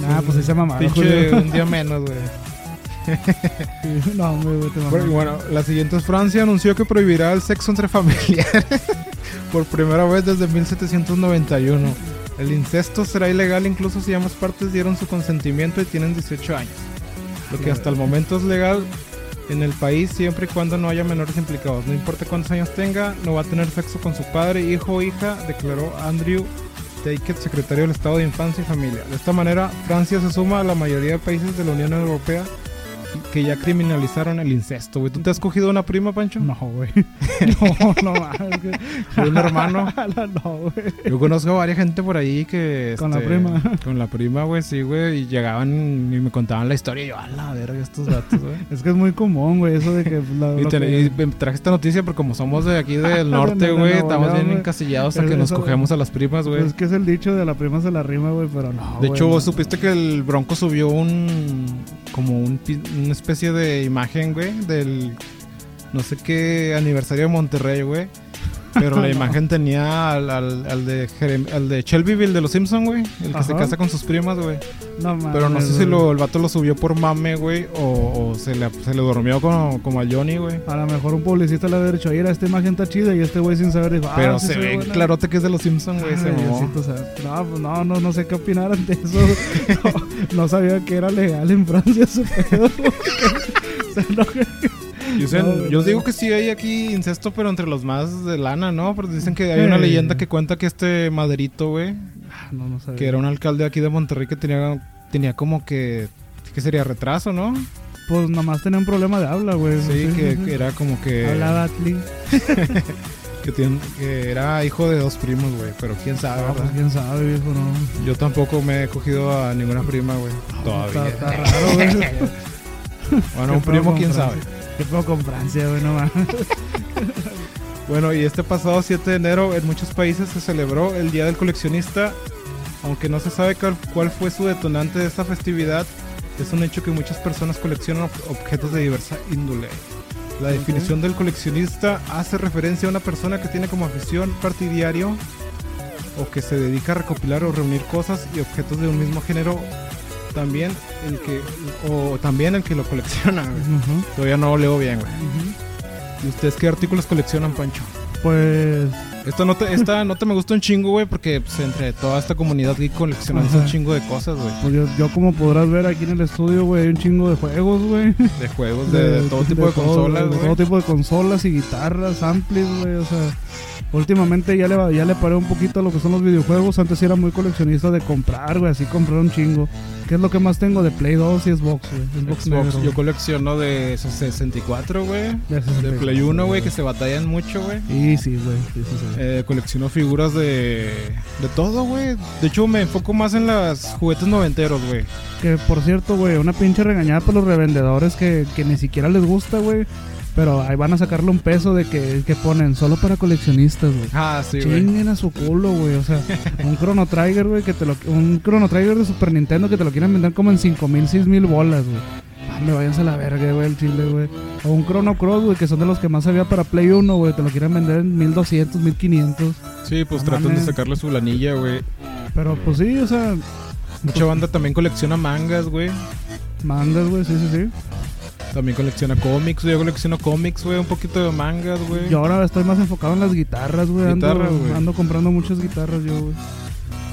Nah, pues mamaron, Pinche un día menos, güey. No, hombre, güey, te bueno, la siguiente es Francia anunció que prohibirá el sexo entre familiares por primera vez desde 1791. El incesto será ilegal incluso si ambas partes dieron su consentimiento y tienen 18 años. Lo que hasta el momento es legal en el país siempre y cuando no haya menores implicados. No importa cuántos años tenga, no va a tener sexo con su padre, hijo o hija, declaró Andrew Secretario del Estado de Infancia y Familia. De esta manera, Francia se suma a la mayoría de países de la Unión Europea que ya criminalizaron el incesto, güey. ¿Tú te has cogido una prima, Pancho? No, güey. No, no mames. ¿Un hermano? no, güey. Yo conozco a varias gente por ahí que... Con la este, prima. Con la prima, güey, sí, güey. Y llegaban y me contaban la historia. Y yo, a la verga, estos datos, güey. Es que es muy común, güey, eso de que... la- Y, te- y traje esta noticia porque como somos de aquí del norte, güey, estamos bien encasillados a que nos cogemos a las primas, güey. Pues es que es el dicho de la prima se la rima, güey, pero no, de hecho, no. supiste que el Bronco subió un... Como un, una especie de imagen, güey, del... No sé qué aniversario de Monterrey, güey. Pero la imagen tenía al, al, al de Jerem- al de Shelbyville de los Simpson, güey. El que se casa con sus primas, güey. No mames, Pero no sé si lo, el vato lo subió por mame, güey, o, o se, le, se le durmió como, como a Johnny, güey. A lo mejor un publicista le había dicho, mira, esta imagen está chida y este güey sin saber dijo, ah, Pero sí se ve ve buena". clarote que es de los Simpsons, güey. se Ay, mamó. No, pues no, no, no sé qué opinar ante eso. No, no sabía que era legal en Francia ese pedo. O sea, no, Dicen- No, yo no. digo que sí hay aquí incesto, pero entre los más de lana, ¿no? Pero dicen que hay una leyenda que cuenta que este Maderito, güey, no, no sabía. que era un alcalde aquí de Monterrey que tenía, tenía como que... ¿Qué sería? Retraso, ¿no? Pues nomás tenía un problema de habla, güey. Sí, que, que era como que... Hablaba Atli. Que, tiene- que era hijo de dos primos, güey. Pero quién sabe, Ah, pues quién sabe, viejo, no. Yo tampoco me he cogido a ninguna prima, güey. Todavía. Está, está raro, güey. Bueno, un primo, quién sabe. Con Francia, güey, no mames. Bueno, y este pasado 7 de enero en muchos países se celebró el Día del Coleccionista. Aunque no se sabe cuál, fue su detonante de esta festividad, es un hecho que muchas personas coleccionan ob- objetos de diversa índole. La definición del coleccionista hace referencia a una persona que tiene como afición partidario o que se dedica a recopilar o reunir cosas y objetos de un mismo género. También el que o también el que lo colecciona. güey. Todavía no leo bien, güey. ¿Y ustedes qué artículos coleccionan, Pancho? Pues Esta nota, esta nota me gusta un chingo, güey, porque pues, entre toda esta comunidad geek coleccionamos un chingo de cosas, güey. Pues yo, yo como podrás ver aquí en el estudio, güey, hay un chingo de juegos, güey. De juegos, de, de todo tipo de, consolas, de todo tipo de consolas y guitarras, amplis, güey, o sea... Últimamente ya le, ya le paré un poquito a lo que son los videojuegos. Antes sí era muy coleccionista de comprar, güey, así comprar un chingo. ¿Qué es lo que más tengo de Play 2 y Xbox, güey? Xbox, Xbox, negro, yo colecciono de esos 64, güey. De De 64. Play 1, güey, que se batallan mucho, güey. Y sí, güey. Sí, sí, sí. Eh, colecciono figuras de, de todo, güey. De hecho, me enfoco más en las juguetes noventeros, güey. Que por cierto, güey, una pinche regañada por los revendedores que, que ni siquiera les gusta, güey. Pero ahí van a sacarle un peso de que, que ponen solo para coleccionistas, güey. Ah, sí, güey. Chinguen a su culo, güey. O sea, un Chrono Trigger, güey, que te lo. Un Chrono Trigger de Super Nintendo que te lo quieren vender como en 5000, 6000 bolas, güey. Ah, me váyanse a la verga, güey, el chile, güey. O un Chrono Cross, güey, que son de los que más había para Play 1, güey. Te lo quieren vender en 1200, 1500. Sí, pues tratan de sacarle su lanilla, güey. Pero pues sí, o sea, Mucha banda también colecciona mangas, güey. mangas, güey, sí, sí, sí. También colecciona cómics. Yo colecciono cómics, güey. Un poquito de mangas, güey. Yo ahora estoy más enfocado en las guitarras, güey. Ando, Guitarra, güey. ando comprando muchas guitarras yo, güey.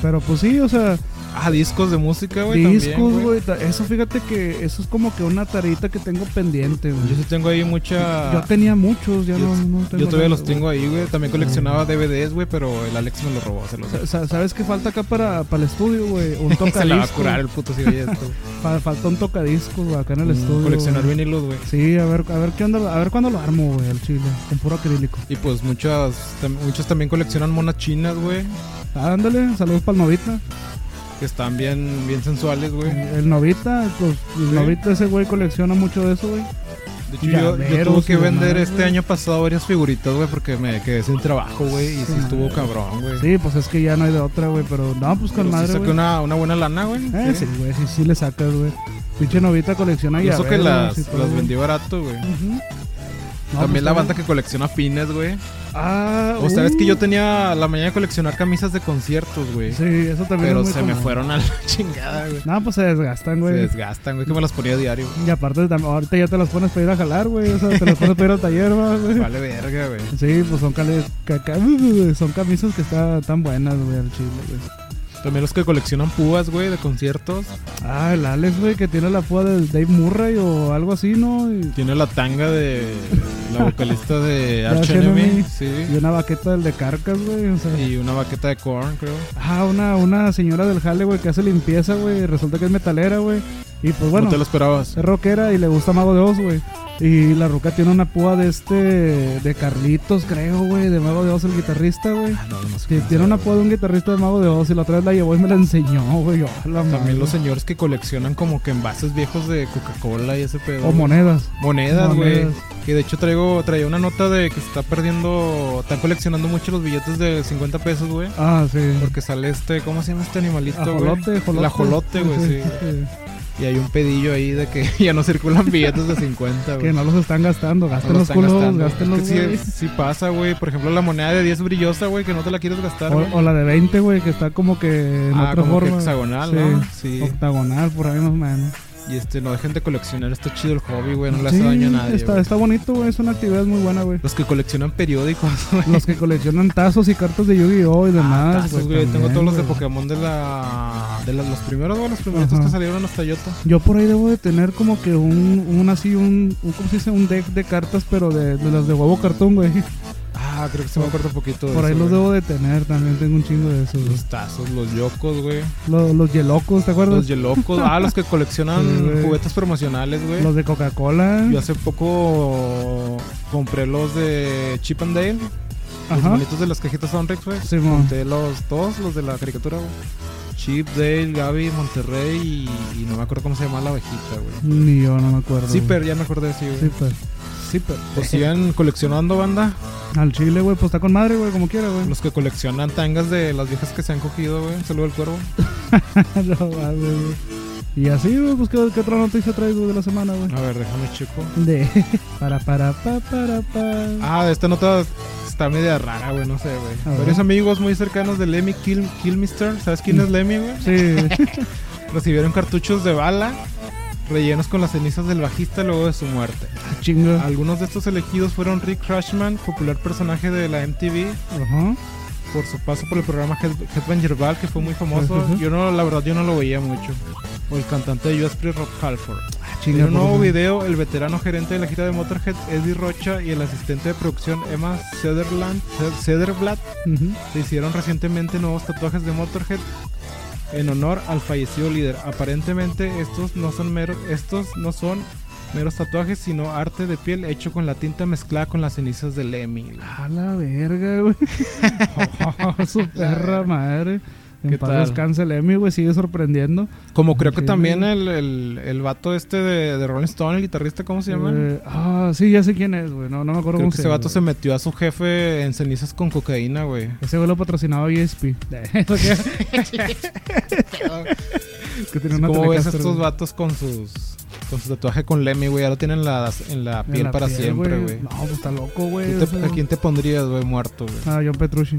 Pero pues sí, o sea, Ah, discos de música, güey. discos, güey. Eso fíjate que eso es como que una tarita que tengo pendiente, güey. Yo sí tengo ahí mucha... Yo tenía muchos, ya Yo- no, no tengo. Yo todavía los tengo ahí, güey. También coleccionaba DVDs, güey, pero el Alex me los robó. Se los Sa- sa- ¿Sabes qué falta acá para, para el estudio, güey? Un Se le va a curar el puto si oye esto. Falta un tocadiscos, güey, acá en el Mm, estudio. Coleccionar vinilos, güey. Sí, a ver, a ver qué onda, a ver cuándo lo armo, güey, al chile, con puro acrílico. Y pues muchas, muchos también coleccionan monas chinas, güey. Ah, ándale, saludos para el Novita. Que están bien, bien sensuales, güey. El Novita, pues, el Sí. Novita ese güey colecciona mucho de eso, güey. De hecho, yo, tuve que vender demás, este güey. año pasado varias figuritas, güey, porque me quedé sin trabajo, güey. Y sí Sí. estuvo cabrón, güey. Sí, pues es que ya no hay de otra, güey, pero no, pues con Pero sí madre, saqué güey. una, una buena lana, güey. Eh, sí, güey, sí, sí le sacas, güey. Pinche Novita colecciona Y eso que las, las vendí barato, güey. No, También pues, la banda que colecciona pines, güey. Ah, O sabes uh, que yo tenía la mañana de coleccionar camisas de conciertos, güey. Sí, eso también pero es muy se me fueron a la chingada, güey. No, pues se desgastan, Se güey. desgastan, güey, que me las ponía a diario. Y aparte, ahorita ya te las pones para ir a jalar, güey. O sea, te las pones para ir al taller, ¿va, güey. Vale verga, güey. Sí, pues son, cali- ca- ca- son camisas que están tan buenas, güey, al chile, güey. También los que coleccionan púas, güey, de conciertos. Ah, el Alex, güey, que tiene la púa de Dave Murray o algo así, ¿no? Y, Tiene la tanga de la vocalista de Arch Enemy. Enemy. y Sí. una baqueta del de Carcas, güey. O sea, Y una baqueta de corn, creo. ah, una, una señora del jale, güey, que hace limpieza, güey. Resulta que es metalera, güey. Y pues bueno, no te lo esperabas. es rockera y le gusta Mago de Oz, güey. Y la ruca tiene una púa de este, de Carlitos, creo, güey, de Mago de Oz, el guitarrista, güey. Ah, no, no tiene una púa de un guitarrista de Mago de Oz y la otra vez la llevó y me la enseñó, güey. la madre. También los señores que coleccionan como que envases viejos de Coca-Cola y ese pedo. O monedas. Monedas, güey. Que de hecho traigo, traía una nota de que se está perdiendo, están coleccionando mucho los billetes de 50 pesos, güey. Ah, sí. Porque sale este, ¿cómo se llama este animalito? Ajolote, ajolote. El ajolote, güey, sí. Y hay un pedillo ahí de que ya no circulan billetes de 50, güey. Que no los están gastando, No gasten lo los están culos, gasten los que sí, sí pasa, güey. Por ejemplo, la moneda de 10 brillosa, güey, que no te la quieres gastar, o, o la de 20, güey, que está como que en ah, otra como que forma. hexagonal, Sí. ¿no? Sí. Octagonal, por ahí más o menos. Y este, no dejen de coleccionar. Está chido el hobby, güey. No le Sí, hace daño a nadie. Está, güey. está bonito, güey, es una actividad muy buena, güey. Los que coleccionan periódicos, güey. Los que coleccionan tazos y cartas de Yu-Gi-Oh! y demás. Ah, tazos, güey. Tengo todos los de. Pokémon de la. De la- los primeros, güey. Los primeritos Ajá. que salieron hasta Yoto. Yo por ahí debo de tener como que un, un así, un, un, ¿cómo se dice? Un deck de cartas, pero de, de las de huevo cartón, güey. Ah, creo que se me acuerda un poquito de Por ahí los güey. debo de tener, también tengo un chingo de esos. Los tazos, los yocos, güey. Los, los yelocos, ¿te acuerdas? Los yelocos. Ah, los que coleccionan Sí, juguetes promocionales, güey. Los de Coca-Cola. Yo hace poco compré los de Chip and Dale. Los monitos de las cajitas Sonrix, güey. Simón. Conté los todos, los de la caricatura, güey. Chip, Dale, Gaby, Monterrey y, y no me acuerdo cómo se llama la abejita, güey. Ni yo no me acuerdo. Zipper, ya me acordé, sí, güey. Zipper. Zipper. Pues sigan coleccionando, banda. Al chile, güey, pues está con madre, güey, como quiera, güey. Los que coleccionan tangas de las viejas que se han cogido, güey. Saludo al cuervo. No mames, güey. Y así, güey, pues ¿qué, qué otra noticia güey, de la semana, güey? A ver, déjame checo. De para para pa para pa. Ah, esta nota está media rara, güey, no sé, güey. Varios amigos muy cercanos de Lemmy Kill, Kilmister, ¿sabes quién es Lemmy, güey? Sí. Recibieron cartuchos de bala rellenos con las cenizas del bajista luego de su muerte. Chinga. Algunos de estos elegidos fueron Rick Rushman, popular personaje de la MTV, Ajá. por su paso por el programa Head- Headbanger Ball, que fue muy famoso. Yo no, la verdad, yo no lo veía mucho. O el cantante de US Rob Halford. Ah, En un nuevo video, el veterano gerente de la gira de Motorhead, Eddie Rocha, y el asistente de producción, Emma Cederland, Cederblatt, se hicieron recientemente nuevos tatuajes de Motorhead en honor al fallecido líder. Aparentemente estos no son meros, estos no son meros tatuajes, sino arte de piel hecho con la tinta mezclada con las cenizas del Lemmy. A la verga, güey. Oh, su perra madre. ¿Qué paz descanse el Emmy, güey, sigue sorprendiendo. Como creo que Sí. también el, el, el vato este de, de Rolling Stone, el guitarrista, ¿cómo se llama? Eh, ah, sí, ya sé quién es, güey. No, no me acuerdo Creo cómo que se ese vato se metió a su jefe en cenizas con cocaína, güey. Ese güey lo patrocinaba ESP. Que- que tiene una ¿Cómo ves Telecaster, estos vatos con sus con su tatuaje con Lemmy, güey? Ya lo tienen en la, en la En piel la para piel, siempre, güey. No, pues está loco, güey. ¿Tú te- eso. ¿A quién te pondrías, güey, muerto, güey? Ah, John Petrucci.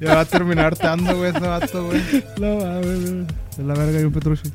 Ya va a terminar hartando, güey, ese vato, güey. No, mames, güey. Es la verga John Petrucci.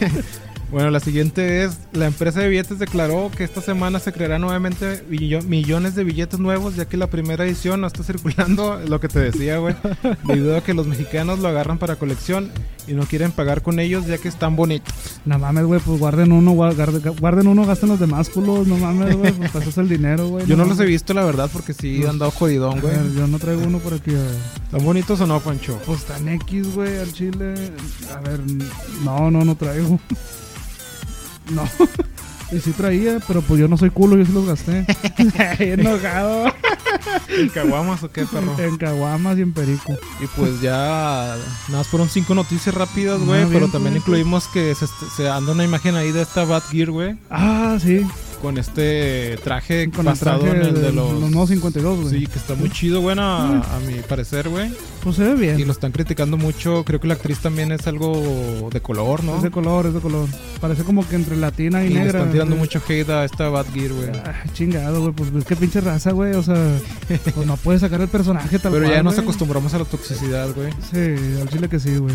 Bueno, la siguiente es, la empresa de billetes declaró que esta semana se crearán nuevamente millones de billetes nuevos, ya que la primera edición no está circulando, es lo que te decía, güey, debido a que los mexicanos lo agarran para colección y no quieren pagar con ellos, ya que están bonitos. No mames, güey, pues guarden uno, gua- guarden, guarden uno, gasten los demás culos. No mames, güey, pues es el dinero, güey. Yo no los he visto, la verdad, porque sí han dado jodidón, güey. yo no traigo uno por aquí, ver. ¿Están bonitos o no, Pancho? Pues tan X, güey, al chile. A ver, no, no, no traigo. No. Y sí traía, pero pues yo no soy culo, yo sí los gasté. Enojado. ¿En caguamas o qué, perro? En caguamas y en perico. Y pues ya, nada más fueron cinco noticias rápidas, güey, Ah, bien, pero también incluimos que se, se anda una imagen ahí de esta Bad Gear, güey, Ah, sí. Con este traje Con el basado traje en el de de los... los nuevos 52, güey. Sí, que está muy chido, bueno, a, a mi parecer, güey. Pues se ve bien. Y lo están criticando mucho. Creo que la actriz también es algo de color, ¿no? Es de color, es de color. Parece como que entre latina y, y le negra. están tirando güey. mucho hate a esta Bad Gear, güey. Ah, chingado, güey. Pues es que pinche raza, güey. O sea, pues no puedes sacar el personaje tal Pero cual, ya nos güey. acostumbramos a la toxicidad, güey. Sí, al chile que sí, güey.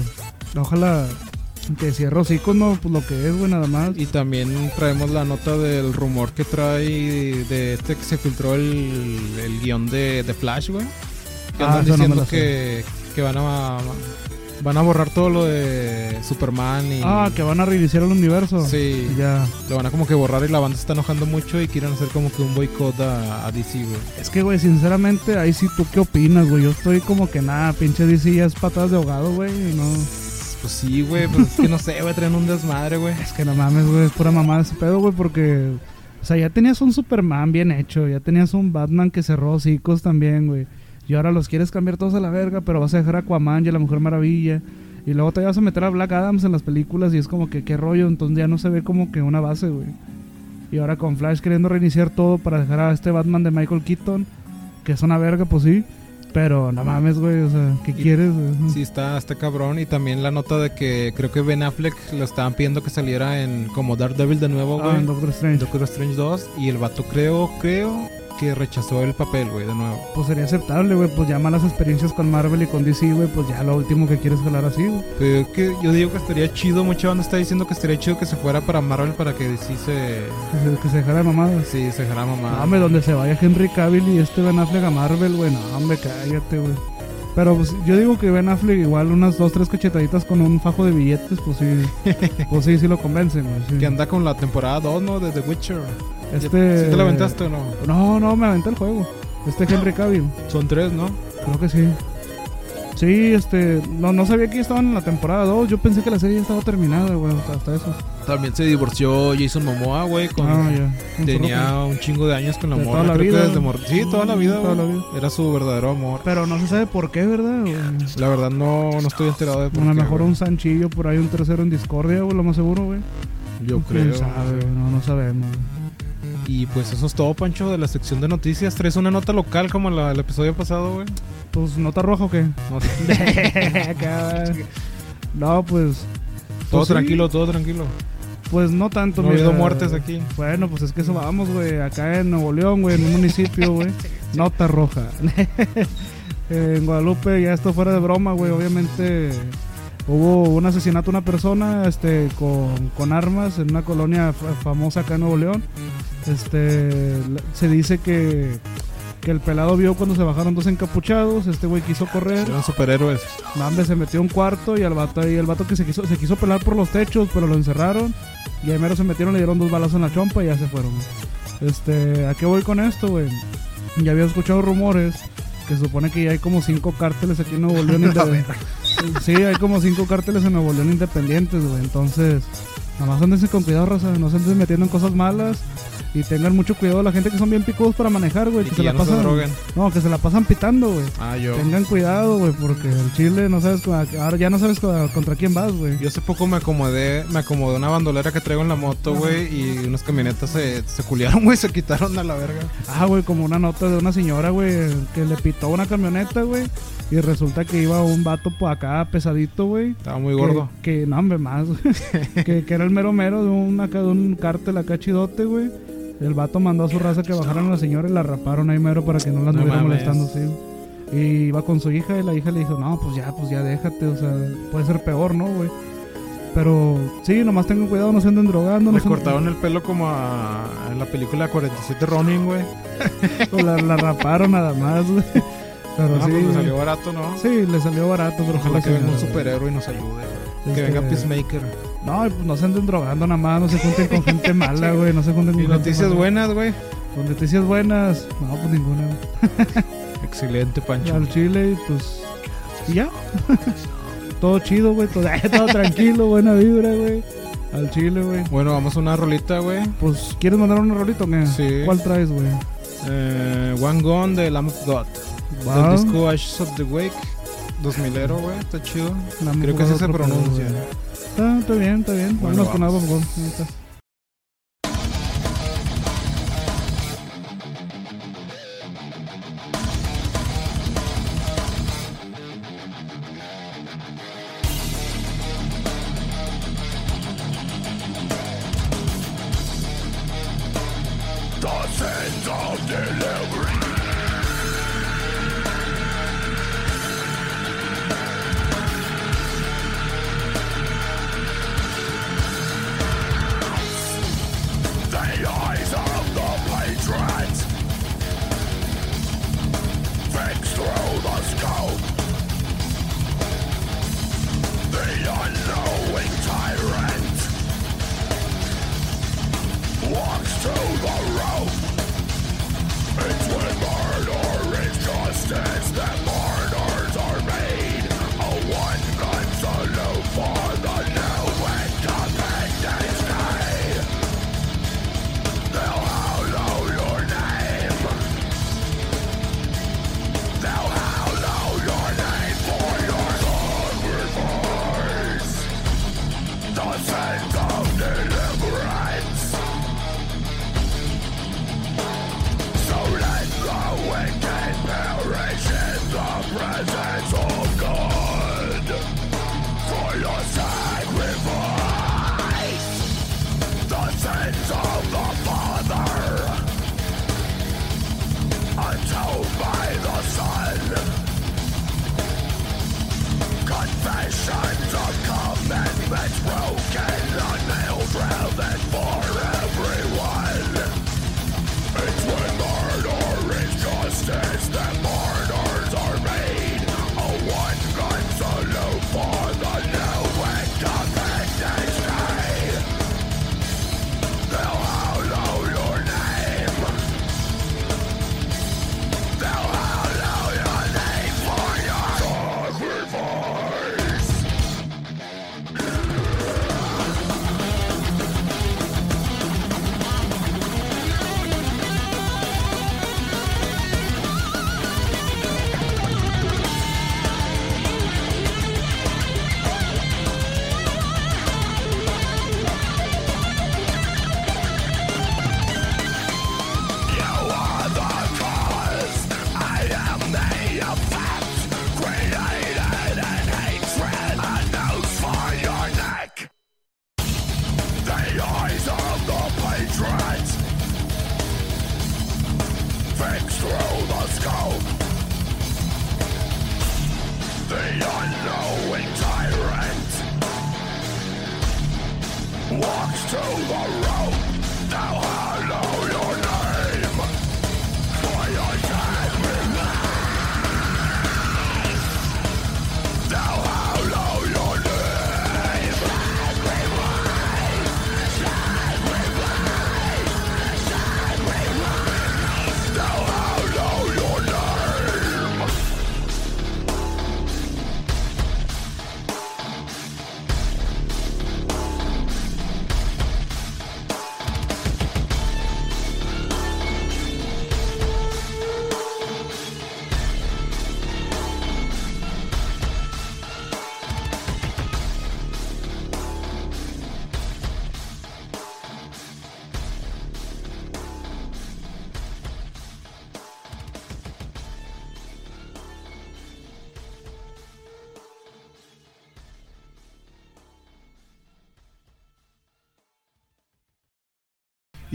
Ojalá que cierre hocico, no, pues lo que es, güey, nada más. Y también traemos la nota del rumor que trae de este que se filtró el, el guion de, de Flash, güey. Que Ah, andan no diciendo que, que van a van a borrar todo lo de Superman y Ah, que van a reiniciar el universo. sí, Ya. lo van a como que borrar y la banda se está enojando mucho y quieren hacer como que un boicot a, a DC, güey. Es que, güey, sinceramente, ahí sí, ¿tú qué opinas, güey? Yo estoy como que nada, pinche DC ya es patadas de ahogado, güey. y No. Pues sí, güey, pues es que no sé, güey, traen un desmadre, güey. Es que no mames, güey, es pura mamada ese pedo, güey, porque. O sea, ya tenías un Superman bien hecho, ya tenías un Batman que cerró hocicos también, güey. Y ahora los quieres cambiar todos a la verga, pero vas a dejar a Aquaman y a la Mujer Maravilla. Y luego te vas a meter a Black Adams en las películas y es como que qué rollo, entonces ya no se ve como que una base, güey. Y ahora con Flash queriendo reiniciar todo para dejar a este Batman de Michael Keaton, que es una verga, pues sí. Pero no mames, güey, o sea, ¿qué Y- quieres? güey? Sí, está, está cabrón. Y también la nota de que creo que Ben Affleck lo estaban pidiendo que saliera en como Daredevil de nuevo, Ah, güey. en Doctor Strange. Doctor Strange 2 y el vato creo, creo que rechazó el papel, güey, de nuevo. Pues sería aceptable, güey. Pues ya malas experiencias con Marvel y con DC, güey. Pues ya lo último que quieres jalar así, güey. Pero es que yo digo que estaría chido, mucha banda está diciendo que estaría chido que se fuera para Marvel para que DC se... Que se, que se dejara de mamadas. Sí, se dejara mamá. hombre, donde se vaya Henry Cavill y este Ben Affleck a Marvel, güey. No, hombre, cállate, güey. Pero pues, yo digo que Ben Affleck igual unas dos, tres cachetaditas con un fajo de billetes, pues sí. pues sí, sí lo convencen, sí. Que anda con la temporada 2, ¿no? De The Witcher. Este... ¿Sí te la aventaste o no? No, no, me aventé el juego. Este Henry Cavill. Son tres, ¿no? Creo que sí. Sí, este... No, no sabía que estaban en la temporada 2. Yo pensé que la serie ya estaba terminada, güey. Hasta, hasta eso. También se divorció Jason Momoa, güey, con... Ah. Un Tenía solo un chingo de años con la De morra. toda la creo vida. que desde mor- Sí, toda la vida, Toda la güey. vida. Era su verdadero amor. Pero no se sabe por qué, ¿verdad? güey? La verdad no, no estoy enterado de por A lo qué, mejor güey. un Sanchillo, por ahí un tercero en discordia, güey, lo más seguro, güey. Yo ¿Quién creo. sabe? No, no sabemos. Y pues eso es todo, Pancho, de la sección de noticias. ¿Traes una nota local como la, el episodio pasado, güey? Pues, ¿nota roja o qué? No no, pues... todo pues sí, tranquilo, todo tranquilo. Pues no tanto, No ha habido mira. muertes aquí. Bueno, pues es que eso vamos, güey. Acá en Nuevo León, güey, en un municipio, güey. Nota roja. en Guadalupe, ya esto fuera de broma, güey. Obviamente hubo un asesinato a una persona este, con, con armas en una colonia fa- famosa acá en Nuevo León. Este, se dice que, que el pelado vio cuando se bajaron dos encapuchados. Este güey quiso correr. Eran superhéroes. No, hombre, se metió a un cuarto y al vato ahí, el vato que se quiso, se quiso pelar por los techos, pero lo encerraron. Y ahí mero se metieron, le dieron dos balazos en la chompa y ya se fueron. Este, ¿a qué voy con esto, güey? Ya había escuchado rumores que se supone que ya hay como cinco cárteles aquí en Nuevo León. sí, hay como cinco cárteles en Nuevo León independientes, güey. Entonces, nada más andense con cuidado, raza. No se anden metiendo en cosas malas. Y tengan mucho cuidado la gente que son bien picudos para manejar, güey. Que que se la no pasan. No, que se la pasan pitando, güey. Ah, yo. Tengan cuidado, güey, porque el chile no sabes. Ahora ya no sabes con- contra quién vas, güey. Yo hace poco me acomodé, me acomodé una bandolera que traigo en la moto, güey, y unas camionetas se, se culiaron, güey, se quitaron a la verga. Ah, güey, como una nota de una señora, güey, que le pitó una camioneta, güey. Y resulta que iba un vato por acá pesadito, güey. Estaba muy que- gordo. Que, no, hombre, más, güey. que, que era el mero mero de un, acá, de un cártel acá chidote, güey. El vato mandó a su raza que bajaran a la señora y la raparon ahí mero para que no las No estuviera mames. molestando, sí. Y iba con su hija y la hija le dijo, no, pues ya, pues ya déjate, o sea, puede ser peor, ¿no, güey? Pero sí, nomás tengan cuidado, no se anden drogando. No anden- cortaron el pelo como a, en la película 47 Ronin, güey. o la, la raparon nada más, güey. Pero Ah, sí. pues me salió barato, ¿no? Sí, le salió barato, pero Ojalá que venga un superhéroe y nos ayude. Que venga Peacemaker. No, pues no se anden drogando nada más, no se junten con gente mala, güey, no se junten con Y noticias mala. buenas, güey. Con noticias buenas, no, pues ninguna. güey. Excelente, Pancho. Al chile, pues. Y ya. todo chido, güey, todo, todo tranquilo, buena vibra, güey. Al chile, güey. Bueno, vamos a una rolita, güey. Pues, ¿quieres mandar un rolito o qué? Sí. ¿Cuál traes, güey? Eh, One Gone de Lamb of God. Va. Del disco Ashes of the Wake. 2000ero, güey. Está chido. Creo que así se pronuncia. Está, está bien, está bien. Bueno, Vámonos con algo,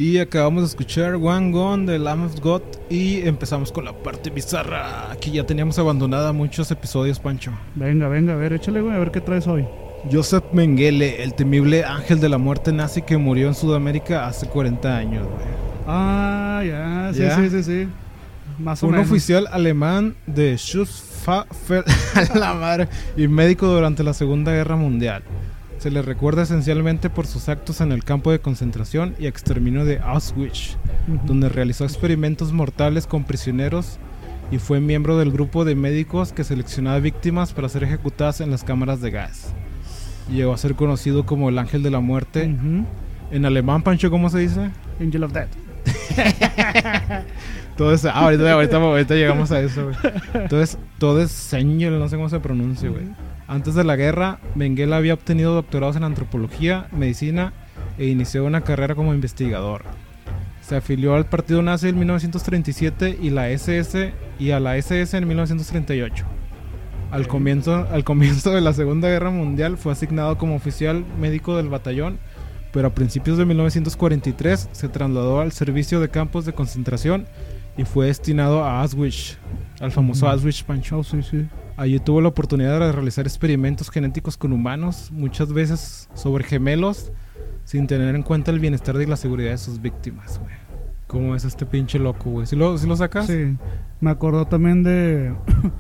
Y acabamos de escuchar One Gone de Lamb of God y empezamos con la parte bizarra que ya teníamos abandonada muchos episodios, Pancho. Venga, venga, a ver, échale, güey, a ver qué traes hoy. Joseph Mengele, el temible ángel de la muerte nazi que murió en Sudamérica hace 40 años, güey. Ah, ya, sí, ¿Ya? sí, sí, sí. Más o Un menos. oficial alemán de Schutzstaffel a la madre y médico durante la Segunda Guerra Mundial. Se le recuerda esencialmente por sus actos en el campo de concentración y exterminio de Auschwitz, donde realizó experimentos mortales con prisioneros y fue miembro del grupo de médicos que seleccionaba víctimas para ser ejecutadas en las cámaras de gas. Llegó a ser conocido como el ángel de la muerte. En alemán, Pancho, ¿cómo se dice? Angel of Death. Todo es, ah, ahorita, ahorita, ahorita llegamos a eso, güey. Entonces, todo es Señor, no sé cómo se pronuncia, güey. Antes de la guerra, Mengele había obtenido doctorados en antropología, medicina e inició una carrera como investigador. Se afilió al partido nazi en 1937 y la SS y a la SS en 1938. Al comienzo, al comienzo de la Segunda Guerra Mundial fue asignado como oficial médico del batallón, pero a principios de 1943 se trasladó al servicio de campos de concentración y fue destinado a Auschwitz, al famoso. Auschwitz Pancho. Oh, sí, sí. Allí tuvo la oportunidad de realizar experimentos genéticos con humanos, muchas veces sobre gemelos, sin tener en cuenta el bienestar y la seguridad de sus víctimas, güey. ¿Cómo es este pinche loco, güey? ¿Sí lo, sí lo sacas? Sí. Me acordó también de.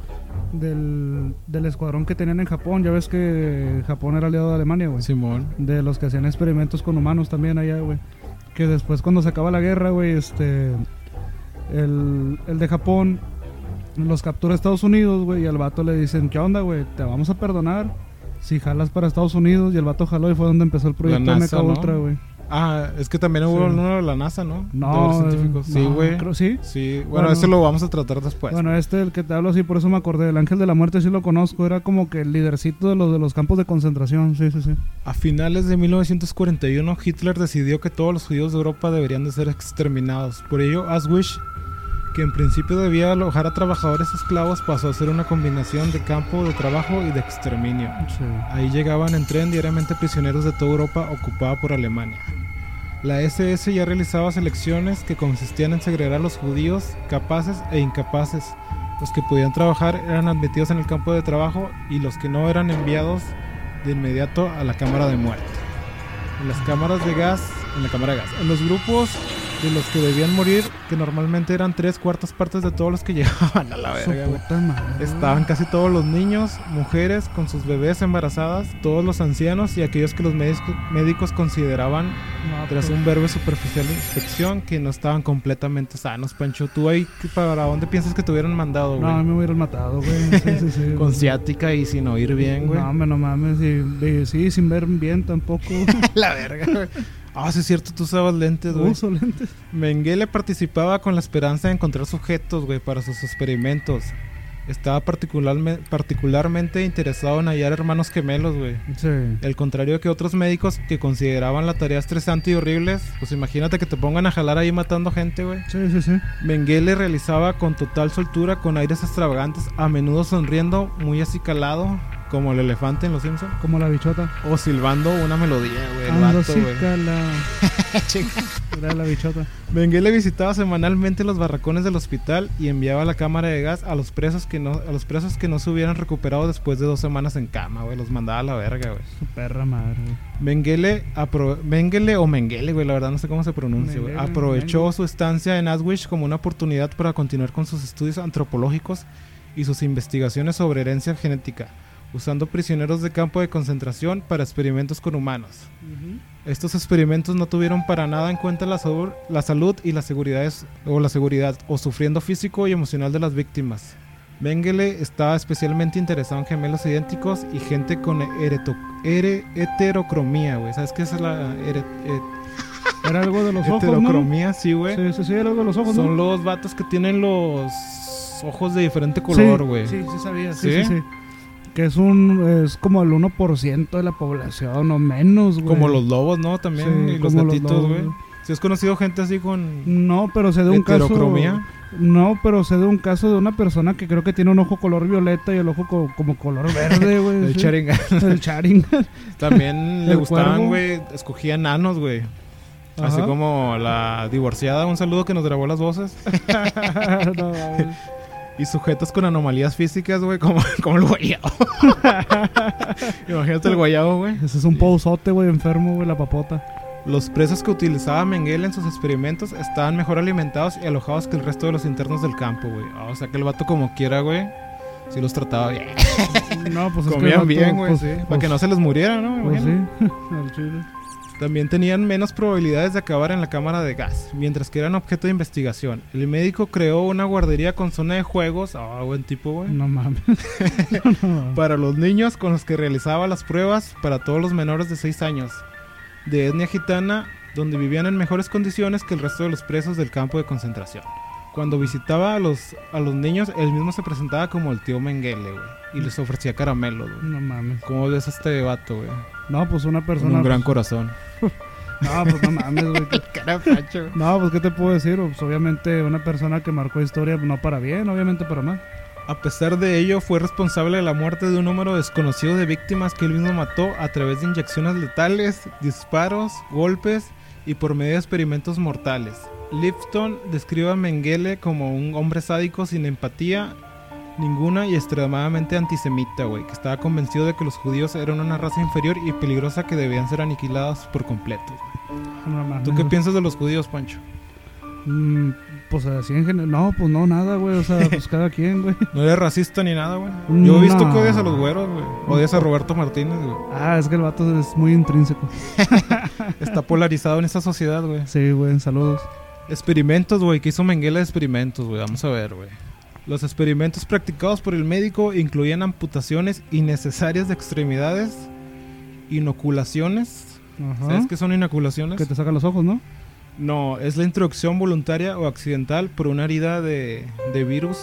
del, del escuadrón que tenían en Japón. Ya ves que Japón era aliado de Alemania, güey. Simón. De los que hacían experimentos con humanos también allá, güey. Que después, cuando se acaba la guerra, güey, este. El, el de Japón los captura Estados Unidos, güey. Y al vato le dicen: ¿Qué onda, güey? Te vamos a perdonar. Si jalas para Estados Unidos. Y el vato jaló y fue donde empezó el proyecto NASA, MK ¿no? Ultra, güey. Ah, es que también hubo Sí. uno de la NASA, ¿no? No, De. Sí, güey. creo- sí. Sí, bueno, Bueno. ese lo vamos a tratar después. Bueno, este, el que te hablo así, por eso me acordé. El ángel de la muerte sí lo conozco. Era como que el lidercito de los, de los campos de concentración. Sí, sí, sí. A finales de 1941, Hitler decidió que todos los judíos de Europa deberían de ser exterminados. Por ello, Auschwitz, que en principio debía alojar a trabajadores esclavos, pasó a ser una combinación de campo de trabajo y de exterminio. Sí. Ahí llegaban en tren diariamente prisioneros de toda Europa ocupada por Alemania. La SS ya realizaba selecciones que consistían en segregar a los judíos capaces e incapaces. Los que podían trabajar eran admitidos en el campo de trabajo y los que no eran enviados de inmediato a la cámara de muerte. En las cámaras de gas, en la cámara de gas, en los grupos de los que debían morir, que normalmente eran tres cuartas partes de todos los que llegaban a la verga. Estaban casi todos los niños, mujeres con sus bebés embarazadas, todos los ancianos y aquellos que los médicos, consideraban, No, tras pues, un breve superficial inspección, que no estaban completamente sanos. Pancho, ¿tú ahí para dónde piensas que te hubieran mandado, No, güey? me hubieran matado, güey. Sí, sí, sí. Con ciática y sin oír bien, güey. No, me no mames. Sí, de- sí, sin ver bien tampoco. La verga, güey. Ah, sí es cierto, tú usabas lentes, güey. Uso lentes. Mengele participaba con la esperanza de encontrar sujetos, güey, para sus experimentos. Estaba particularme- particularmente interesado en hallar hermanos gemelos, güey. Sí. Al contrario que otros médicos que consideraban la tarea estresante y horribles, pues imagínate que te pongan a jalar ahí matando gente, güey. Sí, sí, sí. Mengele realizaba con total soltura, con aires extravagantes, a menudo sonriendo, muy acicalado, como el elefante en Los Simpsons, Como la bichota. o silbando una melodía, güey. Ando vato, güey. cicala. Era la bichota. Mengele visitaba semanalmente los barracones del hospital y enviaba la cámara de gas a los presos que no, a los presos que no se hubieran recuperado después de dos semanas en cama, güey. Los mandaba a la verga, güey. Su perra madre, güey. Mengele, apro- Mengele o Mengele, güey, la verdad no sé cómo se pronuncia, güey. Aprovechó Mengele. su estancia en Auschwitz como una oportunidad para continuar con sus estudios antropológicos y sus investigaciones sobre herencia genética, usando prisioneros de campo de concentración para experimentos con humanos. Estos experimentos no tuvieron para nada en cuenta la, la salud y la seguridad o la seguridad o sufriendo físico y emocional de las víctimas. Mengele estaba especialmente interesado en gemelos idénticos y gente con ereto- ere- heterocromía, güey. ¿Sabes qué es la Era algo de los ojos, ¿no? heterocromía? Sí, güey. Sí, sí, sí, era algo de los ojos, Son ¿no? los vatos que tienen los ojos de diferente color, güey. Sí, sí, sabía. Sí, ¿Sí? sí, sí. Que es un es como el 1% de la población o menos, güey. Como los lobos, ¿no? También, Sí, y los gatitos, güey. Si has conocido gente así con No, pero sé de un caso. No, pero sé de un caso de una persona que creo que tiene un ojo color violeta y el ojo co- como color verde, güey. El sí. El Sharingan. También le gustaban, güey. Escogía nanos, güey. Así como la divorciada, un saludo que nos grabó las voces. No. Y sujetos con anomalías físicas, güey, como, como el guayabo. Imagínate el guayabo, güey. Ese es un pausote, güey, enfermo, güey, la papota. Los presos que utilizaba Mengele en sus experimentos estaban mejor alimentados y alojados que el resto de los internos del campo, güey. Ah, o sea que el vato como quiera, güey. Sí los trataba bien. No, pues es que Comían vato, bien, güey, pues, sí. Para pues- que no se les muriera, ¿no? Pues sí, al chile. También tenían menos probabilidades de acabar en la cámara de gas, mientras que eran objeto de investigación. El médico creó una guardería con zona de juegos, ah, buen tipo, güey, No mames. No mames. para los niños con los que realizaba las pruebas para todos los menores de 6 años, de etnia gitana, donde vivían en mejores condiciones que el resto de los presos del campo de concentración. Cuando visitaba a los, a los niños, él mismo se presentaba como el tío Mengele, güey, y les ofrecía caramelos, güey. No mames. ¿Cómo ves a este vato, güey? No, pues una Con persona. un gran pues, corazón. No, pues no mames, güey. Carapacho. No, pues qué te puedo decir. Pues obviamente una persona que marcó historia, no para bien, obviamente para mal. A pesar de ello, fue responsable de la muerte de un número desconocido de víctimas que él mismo mató a través de inyecciones letales, disparos, golpes y por medio de experimentos mortales. Lipton describe a Mengele como un hombre sádico sin empatía ninguna y extremadamente antisemita, güey, que estaba convencido de que los judíos eran una raza inferior y peligrosa que debían ser aniquilados por completo. No. ¿Tú qué piensas de los judíos, Pancho? Mm, pues así en general. No, pues no, nada, güey. O sea, pues cada quien, güey. No eres racista ni nada, güey. Yo he visto No. que odias a los güeros, güey. Odias a Roberto Martínez, güey. Ah, es que el vato es muy intrínseco. Está polarizado en esta sociedad, güey. Sí, güey, saludos. Experimentos, güey. ¿Qué hizo Mengele de experimentos, güey? Vamos a ver, güey. Los experimentos practicados por el médico incluían amputaciones innecesarias de extremidades, inoculaciones. Ajá. ¿Sabes qué son inoculaciones? Que te sacan los ojos, ¿no? No, es la introducción voluntaria o accidental por una herida de, de virus,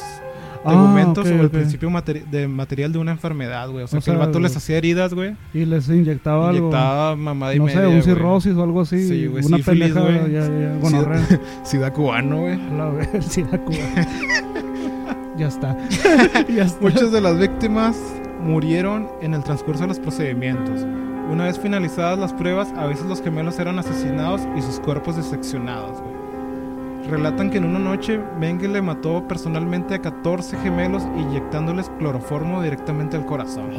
Ah, tegumentos ok, o el ok. principio materi- de material de una enfermedad, güey. O sea, O que el sea, vato les güey. hacía heridas, güey. Y les inyectaba algo. Inyectaba mamada y no media, sé, un güey. cirrosis o algo así. Sí, güey, una sífilis, pendeja. güey. Ya, ya, gonorrea. Sida cubano, güey. La ver, sí, la Cuba. ya está. ya está. Muchas de las víctimas murieron en el transcurso de los procedimientos. Una vez finalizadas las pruebas, a veces los gemelos eran asesinados y sus cuerpos diseccionados. Relatan que en una noche Mengele mató personalmente a 14 gemelos inyectándoles cloroformo directamente al corazón.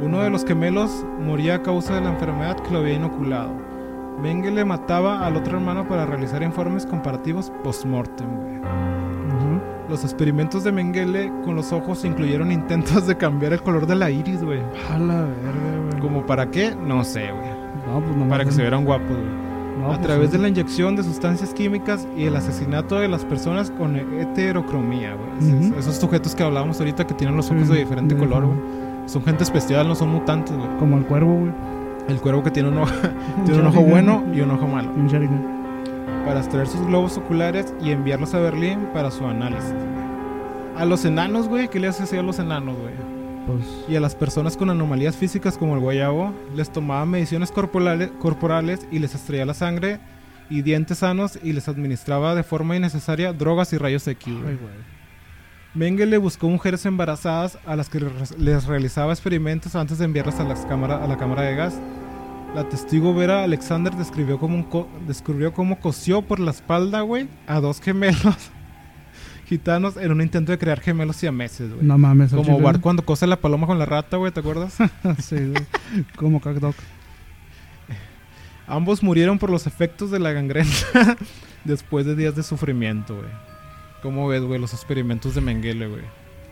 Uno de los gemelos moría a causa de la enfermedad que lo había inoculado. Mengele mataba al otro hermano para realizar informes comparativos post-mortem. Los experimentos de Mengele con los ojos incluyeron intentos de cambiar el color de la iris, güey. A la verga, güey. ¿Como para qué? No sé, güey. No, pues no Para que se vieran guapos, güey. No, a pues, través sí. de la inyección de sustancias químicas y el asesinato de las personas con heterocromía, güey. Esos sujetos que hablábamos ahorita que tienen los Sí, ojos de diferente de color, güey. Son gente especial, no son mutantes, güey. Como el cuervo, güey. El cuervo que tiene un ojo, tiene un ojo bueno y un ojo malo. Un. Para extraer sus globos oculares y enviarlos a Berlín para su análisis. A los enanos, güey, ¿qué le hacía a los enanos, güey? Pues. Y a las personas con anomalías físicas como el guayabo, les tomaba mediciones corporales, corporales y les extraía la sangre y dientes sanos y les administraba de forma innecesaria drogas y rayos X. güey. Mengele buscó mujeres embarazadas a las que les- les realizaba experimentos antes de enviarlas a, las cámara- a la cámara de gas. La testigo Vera Alexander describió cómo, un co- descubrió cómo cosió por la espalda, güey, a dos gemelos gitanos en un intento de crear gemelos siameses, güey. No mames. Como. Bart cuando cose la paloma con la rata, güey, ¿te acuerdas? sí, güey. Como Cacdoc. Ambos murieron por los efectos de la gangrena después de días de sufrimiento, güey. ¿Cómo ves, güey, los experimentos de Mengele, güey?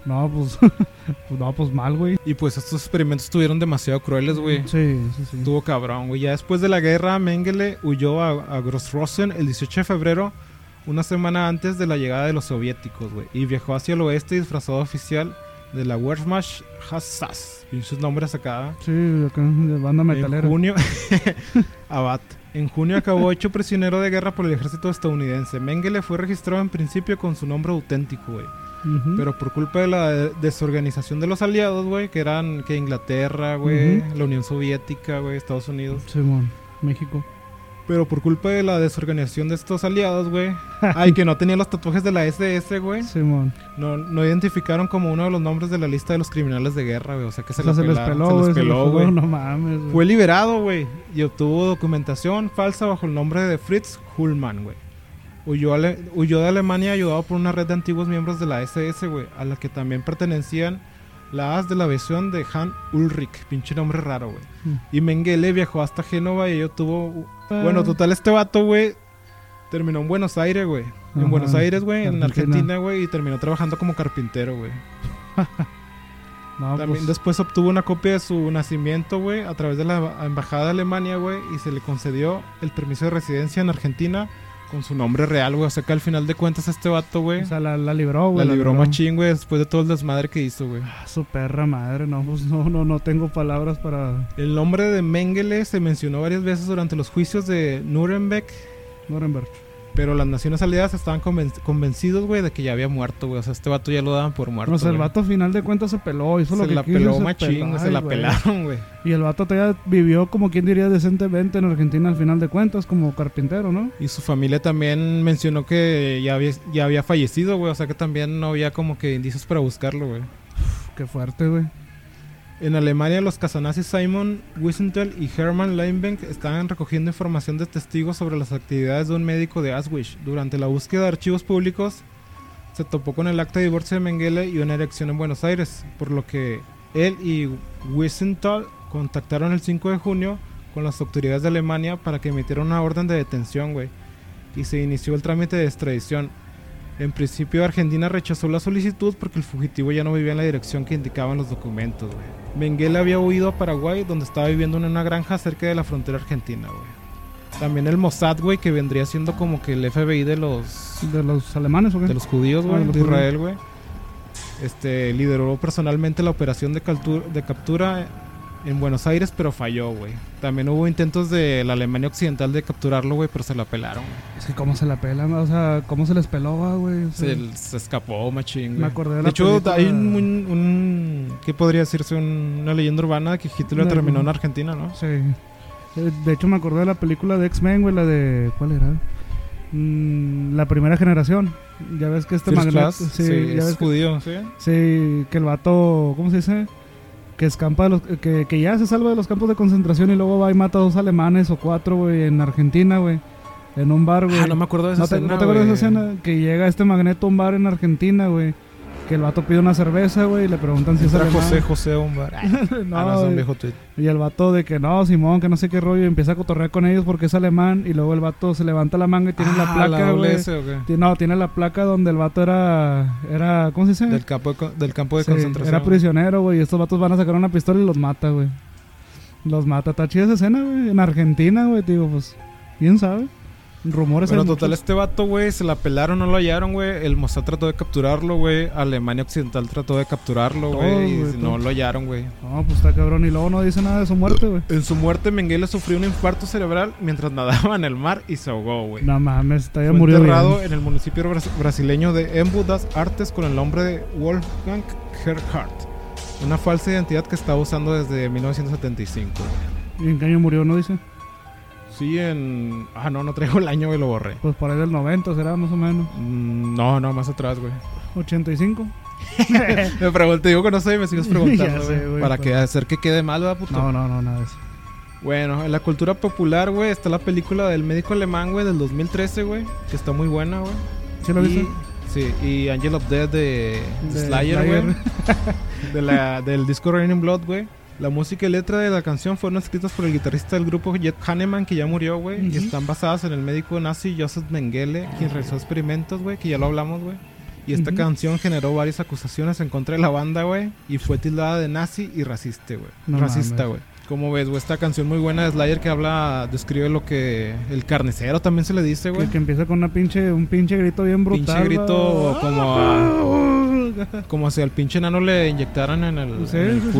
No, pues. pues no, pues mal, güey. Y pues estos experimentos estuvieron demasiado crueles, güey. Sí, sí, sí. Estuvo cabrón, güey. Ya después de la guerra, Mengele huyó a, a Grossrosen el 18 de febrero, una semana antes de la llegada de los soviéticos, güey. Y viajó hacia el oeste disfrazado oficial de la Wehrmacht Hassas. Y sus nombres acá. Sí, acá, de banda metalera. En junio, Abad. En junio acabó hecho prisionero de guerra por el ejército estadounidense. Mengele fue registrado en principio con su nombre auténtico, güey. Pero por culpa de la de- desorganización de los aliados, güey, que eran que Inglaterra, güey, la Unión Soviética, güey, Estados Unidos. Simón, México. Pero por culpa de la desorganización de estos aliados, güey. ay, que no tenía los tatuajes de la SS, güey. Simón. No, no identificaron como uno de los nombres de la lista de los criminales de guerra, güey. O sea que se, O sea, se les peló, se güey. les peló, güey. No mames, güey. Fue liberado, güey. y obtuvo documentación falsa bajo el nombre de Fritz Hullmann, güey. Huyó, ale- huyó de Alemania ayudado por una red de antiguos miembros de la SS, güey, a la que también pertenecían las de la aviación de Han Ulrich, pinche nombre raro, güey. Mm. Y Mengele viajó hasta Génova y ello tuvo... Ah. Bueno, total, este vato, güey, terminó en Buenos Aires, güey. En Ajá, Buenos Aires, güey, en Argentina. Argentina, güey, y terminó trabajando como carpintero, güey. No, También pues, después obtuvo una copia de su nacimiento, güey, a través de la embajada de Alemania, güey, y se le concedió el permiso de residencia en Argentina con su nombre real, güey. O sea que al final de cuentas este vato, güey, o sea, la, la libró, la güey. libró machín, güey, después de todo el desmadre que hizo, güey. Ah, Su perra madre, no, pues no, no, no tengo palabras para El nombre de Mengele se mencionó varias veces durante los juicios de Nuremberg, Nuremberg. Pero las naciones aliadas estaban conven- convencidos, güey, de que ya había muerto, güey. O sea, este vato ya lo daban por muerto. No sé, el güey. vato a final de cuentas se peló, hizo lo se que la quiso, peló se machín, se la güey. pelaron, güey. Y el vato todavía vivió como quien diría decentemente en Argentina al final de cuentas, como carpintero, ¿no? Y su familia también mencionó que ya había, ya había fallecido, güey. O sea que también no había como que indicios para buscarlo, güey. Uf, qué fuerte, güey. En Alemania, los casanazis Simon Wiesenthal y Hermann Leinbank estaban recogiendo información de testigos sobre las actividades de un médico de Auschwitz. Durante la búsqueda de archivos públicos, se topó con el acta de divorcio de Mengele y una erección en Buenos Aires, por lo que él y Wiesenthal contactaron el 5 de junio con las autoridades de Alemania para que emitieran una orden de detención, güey. Y se inició el trámite de extradición. En principio, Argentina rechazó la solicitud porque el fugitivo ya no vivía en la dirección que indicaban los documentos, güey. Mengele había huido a Paraguay, donde estaba viviendo en una granja cerca de la frontera argentina, güey. También el Mossad, güey, que vendría siendo como que el FBI de los ¿De los alemanes o qué? de los judíos, Ah, güey, de los de Israel, güey. Este, lideró personalmente la operación de captura en Buenos Aires, pero falló, güey. También hubo intentos de la Alemania Occidental de capturarlo, güey, pero se la pelaron. Es que cómo se la pelan, o sea, cómo se les peló, güey. O sea, Se, se escapó, machín, güey. Me acordé de la hecho, película- hay un, un, un- ¿Qué podría decirse? Un- una leyenda urbana de que Hitler De- terminó en Argentina, ¿no? Sí. Eh, De hecho, me acordé de la película de X-Men, güey, la de. ¿Cuál era? Mm, la primera generación. Ya ves que este First magneto. Class, Sí, sí, ya es ves que, judío, ¿sí? sí, que el vato. ¿Cómo se dice? Que escampa de los. Que, que ya se salva de los campos de concentración y luego va y mata a dos alemanes o cuatro, güey, en Argentina, güey. En un bar, güey. Ah, no me acuerdo de esa ¿No te, escena, ¿no te acuerdas de esa güey. escena? Que llega este magneto a un bar en Argentina, güey. Que el vato pide una cerveza, güey, y le preguntan si es alemán. José José a un bar. Ah, no, no, es un güey. viejo tweet. Y el vato de que no, Simón, que no sé qué rollo, y empieza a cotorrear con ellos porque es alemán. Y luego el vato se levanta la manga y tiene la Ah, placa, doble güey. S, ¿o qué? Ti- No, tiene la placa donde el vato era. era ¿Cómo se dice? Del campo de, del campo de Sí, concentración. Era prisionero, güey. Y estos vatos van a sacar una pistola y los mata, güey. Los mata. Está chida esa escena, güey. En Argentina, güey. Digo, pues, ¿quién sabe? Rumores hay total, muchos. este vato, güey, se la pelaron, no lo hallaron, güey. El Mossad trató de capturarlo, güey. Alemania Occidental trató de capturarlo, güey. Y güey, no todo. lo hallaron, güey. No, pues está cabrón. Y luego no dice nada de su muerte, güey. En su muerte, Mengele sufrió un infarto cerebral mientras nadaba en el mar y se ahogó, güey. No mames, está ya murió. enterrado bien. en el municipio bras- brasileño de Embu das Artes con el nombre de Wolfgang Gerhardt. Una falsa identidad que estaba usando desde 1975. güey. ¿Y en qué año murió? ¿No dice? Sí, en... Ah, no, no traigo el año, güey, lo borré. Pues por ahí del 90 será más o menos. Mm, No, no, más atrás, güey. 85. Me pregunté, digo que no sé y me sigues preguntando, sé, güey. Para pero- que hacer que quede mal, ¿verdad, puto? No, no, no, nada de eso. Bueno, en la cultura popular, güey, está la película del médico alemán, güey, del 2013, güey. Que está muy buena, güey. ¿Sí Y- viste? Sí, y Angel of Death de, De Slayer, güey. de la, del disco Raining Blood, güey. La música y letra de la canción fueron escritas por el guitarrista del grupo Jet Hanneman, que ya murió, güey. Y están basadas en el médico nazi Joseph Mengele, quien realizó experimentos, güey, que ya lo hablamos, güey. Y esta canción generó varias acusaciones en contra de la banda, güey. Y fue tildada de nazi y racista, güey. No racista, güey. Como ves, güey, esta canción muy buena de Slayer que habla, describe lo que... El carnicero también se le dice, güey. Que, que empieza con una pinche, un pinche grito bien brutal. Pinche grito como a- Como si al pinche enano le inyectaran en el, Sí, en el sí, sí.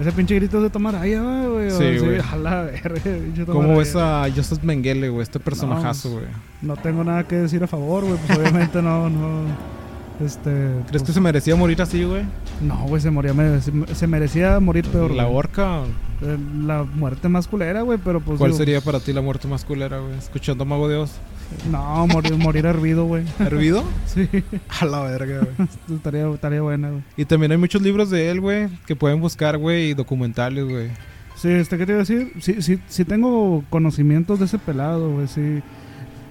Ese pinche grito es de tomar allá, va, güey. Sí, güey. A la verga, pinche ¿Cómo ves a Joseph Mengele, güey? Este personajazo, güey. No tengo nada que decir a favor, güey. Pues obviamente no, no. Este. ¿Crees pues, que se merecía morir así, güey? No, güey, se moría. se, se merecía morir peor. ¿La horca? Eh, La muerte más culera, güey, pero pues. ¿Cuál digo, sería para ti la muerte más culera, güey? Escuchando Mago de Oz. No, morir, morir hervido, güey. ¿Hervido? Sí, A la verga, güey. estaría, estaría buena, güey. Y también hay muchos libros de él, güey, que pueden buscar, güey, y documentales, güey. Sí, este, ¿qué te iba a decir? Sí, sí, sí tengo conocimientos de ese pelado, güey, sí.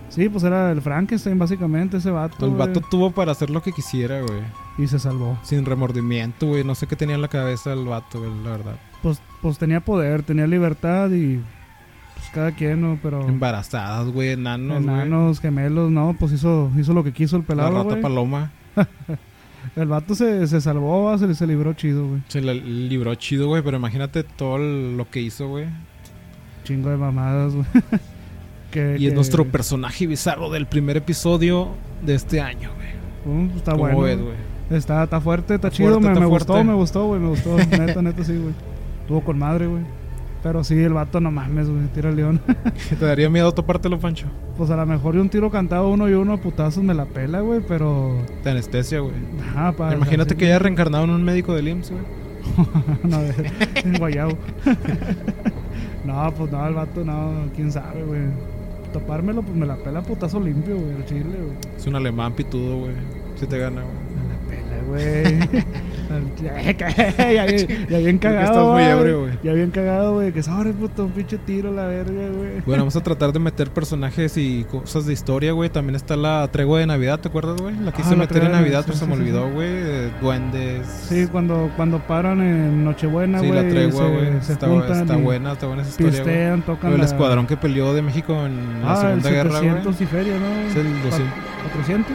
Sí, pues era el Frankenstein, básicamente, ese vato. El güey. vato tuvo para hacer lo que quisiera, güey. Y se salvó. Sin remordimiento, güey. No sé qué tenía en la cabeza el vato, güey, la verdad. Pues, pues tenía poder, tenía libertad y. Pues cada quien, ¿no? Pero. Embarazadas, güey, enanos, güey. Enanos, gemelos, no, pues hizo, hizo lo que quiso el La pelado, rata güey. paloma. El vato se, se salvó, se, se libró chido, güey. Se la libró chido, güey, pero imagínate todo lo que hizo, güey. Chingo de mamadas, güey. que, Y es nuestro personaje bizarro del primer episodio de este año, güey. Uh, está ¿Cómo bueno. ves? Está, está fuerte, está, Está chido, fuerte, me, está me fuerte. gustó, me gustó, güey, me gustó. neta, neta, sí, güey. Estuvo con madre, güey. Pero sí, el vato no mames, güey, tira el león. ¿Te daría miedo topártelo, Pancho? pues a lo mejor de un tiro cantado uno y uno a putazos me la pela, güey, pero... De anestesia, güey. Ajá, Imagínate que haya reencarnado en un médico del IMSS, güey. no, en Guayabo. no, pues no, el vato no, quién sabe, güey. Topármelo, pues me la pela putazo limpio, güey, el chile, güey. Es un alemán pitudo, güey. Si te gana, güey. Me la pela, güey. ya, bien- ya bien cagado, estás muy güey. ebrio, güey. Ya bien cagado, güey. Que sobre, puto, un pinche tiro, la verga, güey. Bueno, vamos a tratar de meter personajes y cosas de historia, güey. También está la tregua de Navidad, ¿te acuerdas, güey? La quise Ah, la meter en Navidad, sí, pero se sí, me sí, olvidó, sí. güey. Duendes. Sí, cuando, cuando paran en Nochebuena, Sí, güey. la tregua, se- güey. Se, Está, buena, está buena esa historia. Pistean, tocan la- escuadrón que peleó de México en la Ah, el Segunda Guerra, güey. 700 y feria, ¿no? Es el 200. ¿400?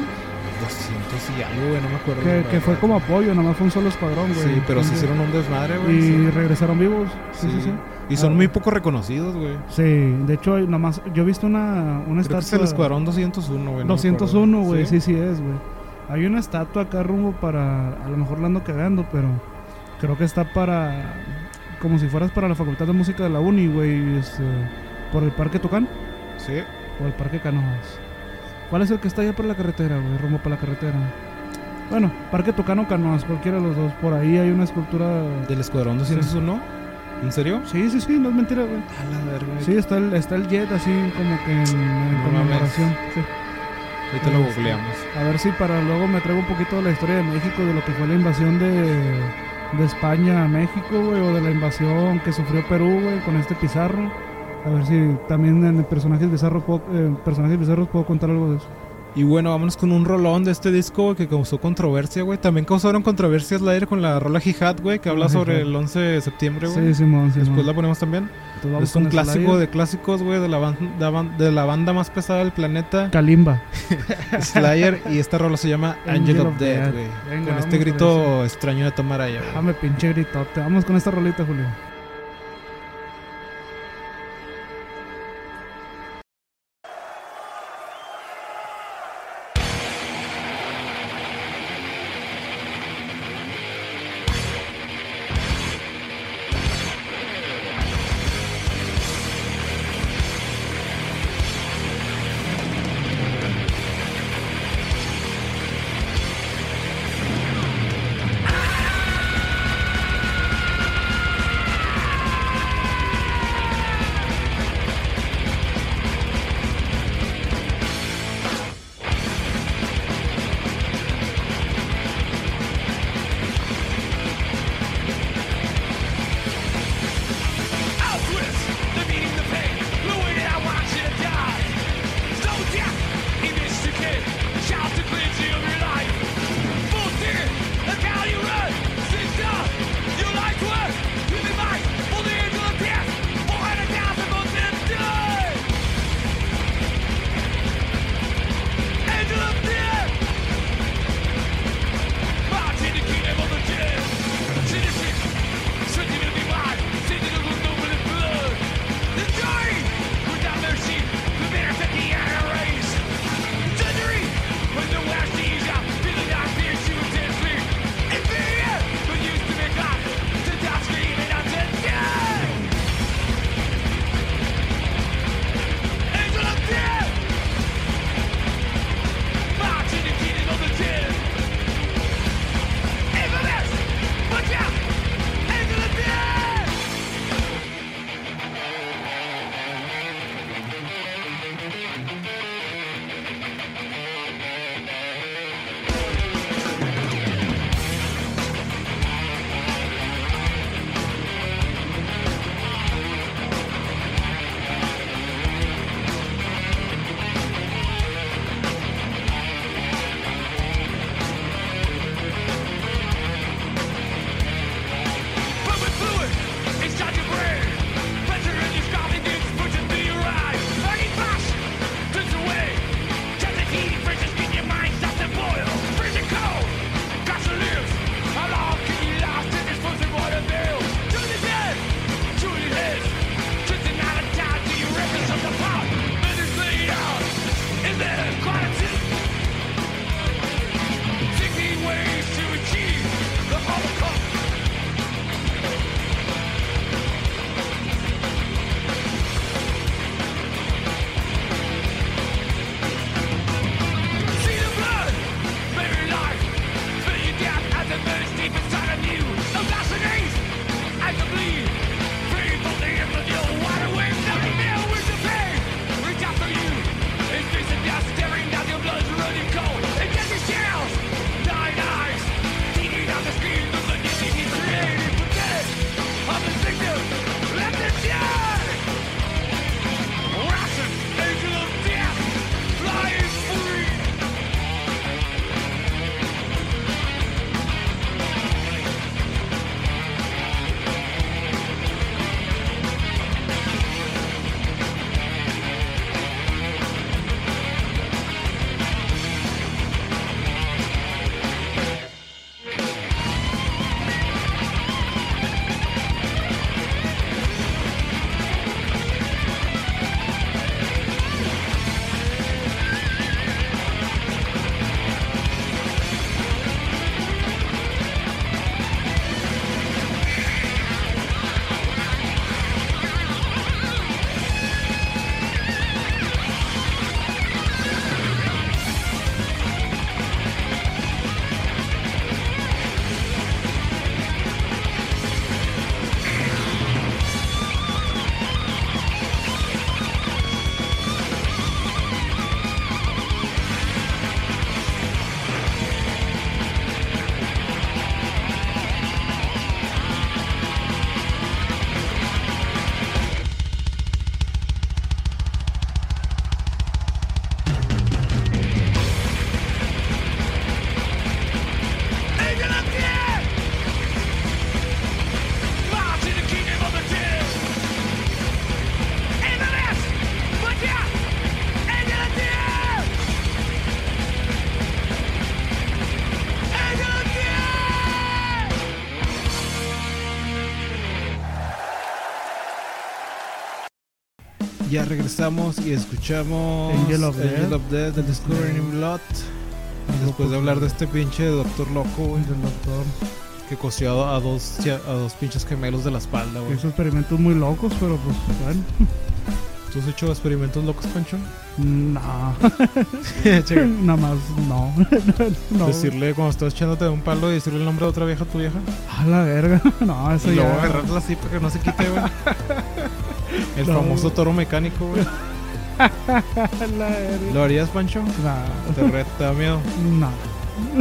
200 y algo, güey, no me acuerdo. Que, fue verdad. como apoyo, nomás fue un solo escuadrón, güey. Sí, pero se hicieron un desmadre, güey. Y sí. regresaron vivos. Sí, sí, sí. Y son Ah. muy poco reconocidos, güey. Sí, de hecho, hay nomás, yo he visto una, una Creo que es estatua. el escuadrón 201, güey. no me 201, acuerdo. güey, sí, sí es, güey. Hay una estatua acá rumbo para. A lo mejor la ando cagando, pero creo que está para. Como si fueras para la Facultad de Música de la Uni, güey. Este, por el Parque Tocán Sí. o el Parque Canoas. ¿Cuál es el que está allá por la carretera, güey? Rumbo para la carretera. Bueno, Parque Tocán o Canoas, cualquiera de los dos. Por ahí hay una escultura. ¿Del escuadrón 201? ¿En serio? Sí, sí, sí, no es mentira, güey. A la verga. Sí, está el, está el jet así como que en, en No conmemoración. Sí. Ahorita lo googleamos. A ver si para luego me traigo un poquito de la historia de México, de lo que fue la invasión de, de España a México, güey, o de la invasión que sufrió Perú, güey, con este Pizarro. A ver si también en personajes bizarros puedo, eh, personajes bizarros puedo contar algo de eso. Y bueno, vámonos con un rolón de este disco que causó controversia, güey. También causaron controversias la aire con la rola Jihad, güey, que habla sobre el 11 de septiembre, güey. Sí, Simón, Simón. Después la ponemos también. Es un clásico Slayer. de clásicos, güey, de la, de, banda más pesada del planeta, Kalimba. Slayer. y esta rola se llama Angel, of Death, güey. Con este grito extraño de Tomaraya, güey. Dame pinche gritote. Vamos con esta rolita, Julio. Ya regresamos y escuchamos Angel of Angel Death. of Death de Discovering Blood. Después de hablar de este pinche doctor loco, güey, Del doctor. que cosió a dos, a dos pinches gemelos de la espalda, güey. Hizo experimentos muy locos, pero pues bueno. ¿Tú has hecho experimentos locos, Pancho? No. Checa. Nada más, no. no. Decirle cuando estás echándote de un palo y decirle el nombre de otra vieja a tu vieja. A la verga. No, eso y luego ya. agarrarla así para que no se quite, güey. El No. famoso toro mecánico, güey. ¿Lo harías, Pancho? Nah. Te re- te da miedo. No.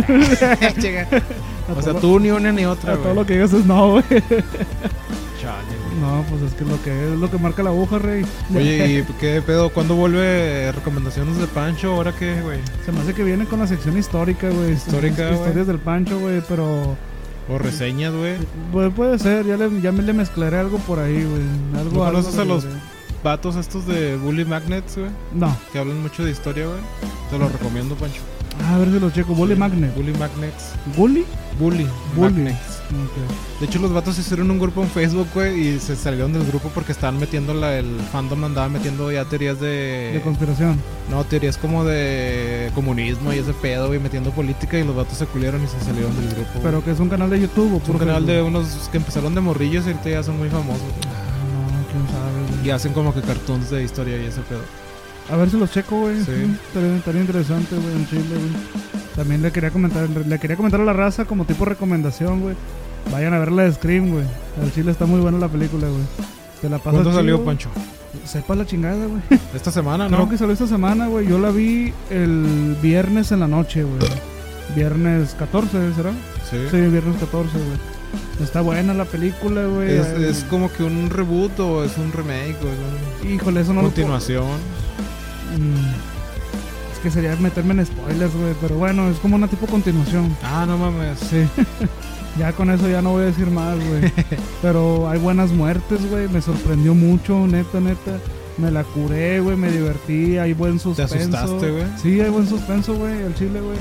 O sea, tú ni una ni otra, A todo lo que digas es no, güey. Chale, güey. No, pues es que lo que es lo que marca la aguja, rey. Oye, ¿y qué pedo? ¿Cuándo vuelve recomendaciones de Pancho? ¿Ahora qué, güey? Se me hace que viene con la sección histórica, güey. Histórica. Historias del Pancho, güey, pero... O reseñas, güey. Pues puede ser, ya, le, ya me le mezclaré algo por ahí, güey. Algo, ¿No algo conoces a los- Vatos estos de Bully Magnets, güey. No. Que hablan mucho de historia, güey. Te lo recomiendo, Pancho. Ah, a ver si lo checo. Bully Magnet. Bully Magnets. ¿Bully? Bully, Bully. Magnets. De hecho, los vatos hicieron un grupo en Facebook, güey, y se salieron del grupo porque estaban metiendo la, el fandom andaba metiendo ya teorías de... De conspiración. no, teorías como de comunismo y ese pedo, güey, metiendo política y los vatos se culieron y se salieron del grupo. güey. Pero que es un canal de YouTube o es un canal de unos que empezaron de morrillos y ahorita ya son muy famosos. güey. Ah, no, quién sabe, güey. Y hacen como que cartoons de historia y ese pedo. A ver si los checo, güey. Sí. Estaría, estaría interesante, güey, en Chile, güey. También le quería comentar, le quería comentar a la raza como tipo recomendación, güey. Vayan a ver la de Scream, güey. Al Chile está muy buena la película, güey. Te la ¿Cuándo chido, salió. Pancho? Sepa la chingada, güey. Esta semana, Creo ¿no? que salió esta semana, güey. Yo la vi el viernes en la noche, güey. Viernes 14, ¿será? Sí. Sí, viernes 14, güey. Está buena la película, güey. Es, es como que un reboot o es un remake o es Híjole, eso no una lo continuación. Mm, Es que sería meterme en spoilers, güey. Pero bueno, es como una tipo continuación. Ah, no mames. Sí. ya con eso ya no voy a decir más, güey. Pero hay buenas muertes, güey. Me sorprendió mucho, neta, neta. Me la curé, güey. Me divertí. Hay buen suspenso. asustaste, güey? Sí, hay buen suspenso, güey. El chile, güey.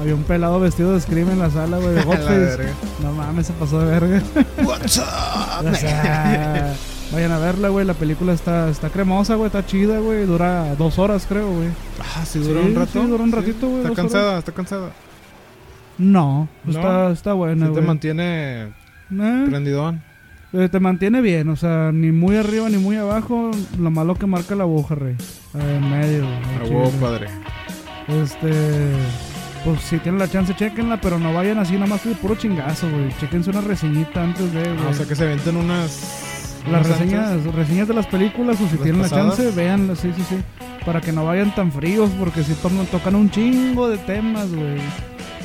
Había un pelado vestido de Scream en la sala, güey. De. No mames, se pasó de verga. What's up? O sea, vayan a verla, güey. La película está, está cremosa, güey. Está chida, güey. Dura dos horas, creo, güey. Ah, sí, duró Sí, un rato. sí, duró un ratito, güey, Está cansada, está cansada. No, ¿No? Está, está buena, Sí te güey. mantiene Eh, prendidón. eh, te mantiene bien, o sea, ni muy arriba ni muy abajo. Lo malo que marca la aguja, rey. Eh, En medio. güey, A chile. huevo, padre. Este. Pues si tienen la chance, chequenla, pero no vayan así nada más de puro chingazo, güey. Chequense una reseñita antes de, güey. Ah, o sea que se venden unas. Las unas reseñas, antes. reseñas de las películas, o si ¿Las tienen la pasadas? chance, véanlas, sí, sí, sí. Para que no vayan tan fríos, porque si tocan un chingo de temas, güey.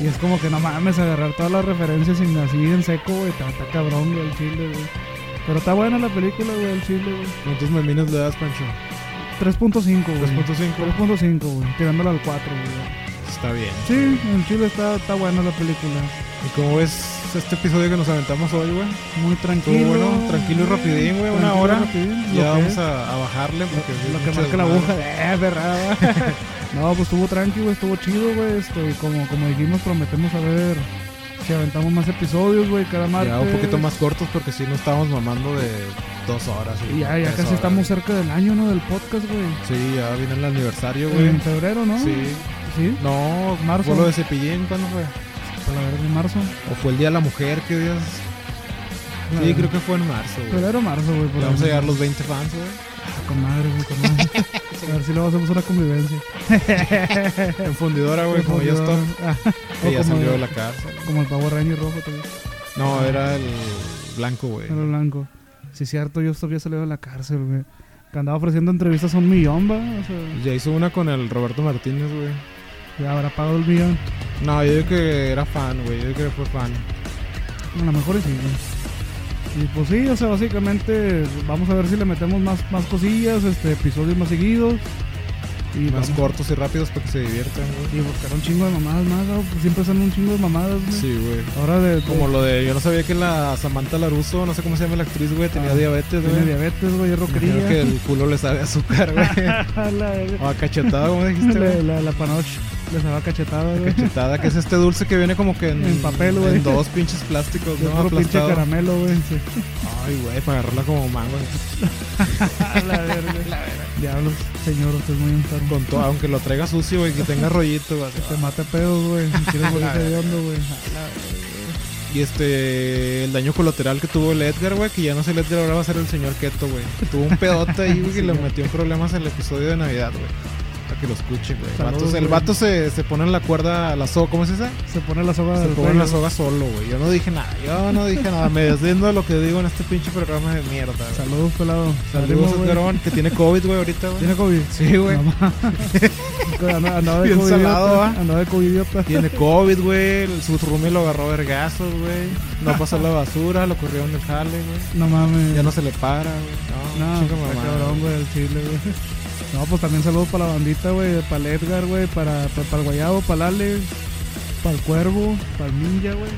Y es como que no mames, agarrar todas las referencias sin así en seco, güey. Está, está cabrón, güey, el chile, güey. Pero está buena la película, güey, el chile, güey. ¿Cuántos memines le das, Pancho? 3.5, güey. 3.5. 3.5, güey. Tirándole al 4, güey. Está bien. Sí, en Chile está, está buena la película. ¿Y cómo ves este episodio que nos aventamos hoy, güey? Muy tranquilo. bueno, tranquilo y rapidín, güey, una hora. rapidín, lo Ya vamos a, a bajarle porque Lo es que marca la aguja, eh, perrada. no, pues estuvo tranqui, güey, estuvo chido, güey. Este, como, como dijimos, prometemos a ver si aventamos más episodios, güey, cada martes. Ya un poquito más cortos porque si no estábamos mamando de dos horas. Y ya, ya casi horas. estamos cerca del año, ¿no? Del podcast, güey. Sí, ya viene el aniversario, güey. En febrero, ¿no? Sí. Sí, No, Marzo. ¿Fue lo de Cepillín? ¿Cuándo fue? para la verdad, en marzo. ¿O fue el Día de la Mujer? ¿Qué días? Sí, creo que fue en marzo, güey. Febrero, marzo, güey. vamos a llegar los 20 fans, güey. Ah, Con madre, güey, con madre. a ver si luego hacemos una convivencia. En fundidora, güey, como ya está. Ah, Que o ya salió de la cárcel. como el Power Ranger rojo también. No, era el blanco, güey. Era blanco. Sí, cierto, yo había salido de la cárcel, güey. Que andaba ofreciendo entrevistas a un millón, va. O sea, Ya hizo una con el Roberto Martínez, güey. ya habrá pagado el millón. No, yo digo que era fan, güey. Yo digo que fue fan. A lo mejor sí, güey. Y pues sí, o sea, básicamente vamos a ver si le metemos más, más cosillas, este, episodios más seguidos. Y Más vamos- cortos y rápidos para que se diviertan, güey. Y buscar un chingo de mamadas más, ¿no? Pues siempre son un chingo de mamadas, güey. Sí, güey. Ahora de... Como lo de. Yo no sabía que la Samantha Laruso, no sé cómo se llama la actriz, güey, tenía Ah, diabetes, Tiene güey. diabetes, güey, es roquería. que el culo le sabe azúcar, güey. la, O a cachetada, como dijiste, la, güey. la, la panoche les daba cachetada, güey. Cachetada, que es este dulce que viene como que en, En papel, güey. En dos pinches plásticos, ¿no? puro pinche caramelo, güey. Sí. Ay, güey, para agarrarla como mango. la verga. Diablos, señor, usted es muy enfermo. Con todo, aunque lo traiga sucio, güey, que tenga rollito, güey. Te mate pedos, güey. Si quieres morirte de hondo, güey. Y este, el daño colateral que tuvo el Edgar, güey, que ya no es el Edgar, ahora va a ser el señor Keto, güey. Que tuvo un pedote ahí, güey, que le metió en problemas el episodio de Navidad, güey. Que lo escuche, güey. El Saludos, vato, el güey. vato se, se pone en la cuerda, la soga, ¿cómo es esa? Se pone la soga Se pone en la cuello. soga solo, güey. Yo no dije nada, yo no dije nada. Me deslindo de lo que digo en este pinche programa de mierda, güey. Saludos, pelado. Saludos. Edgarón, que tiene COVID, güey, ahorita, güey. ¿Tiene COVID? Sí, güey. Andaba de Bien COVID. salado. Andaba de COVID. Tiene COVID, güey. el- Su roomie lo agarró vergazos, güey. No pasó la basura, lo corrieron del jale, güey. No mames. Ya no se le para, güey. No, No, mamada. cabrón, güey, el chile, güey. No, pues también saludos para la bandita, güey, para el Edgar, güey, para, para, para el Guayabo, para el Alex, para el Cuervo, para el Ninja, güey.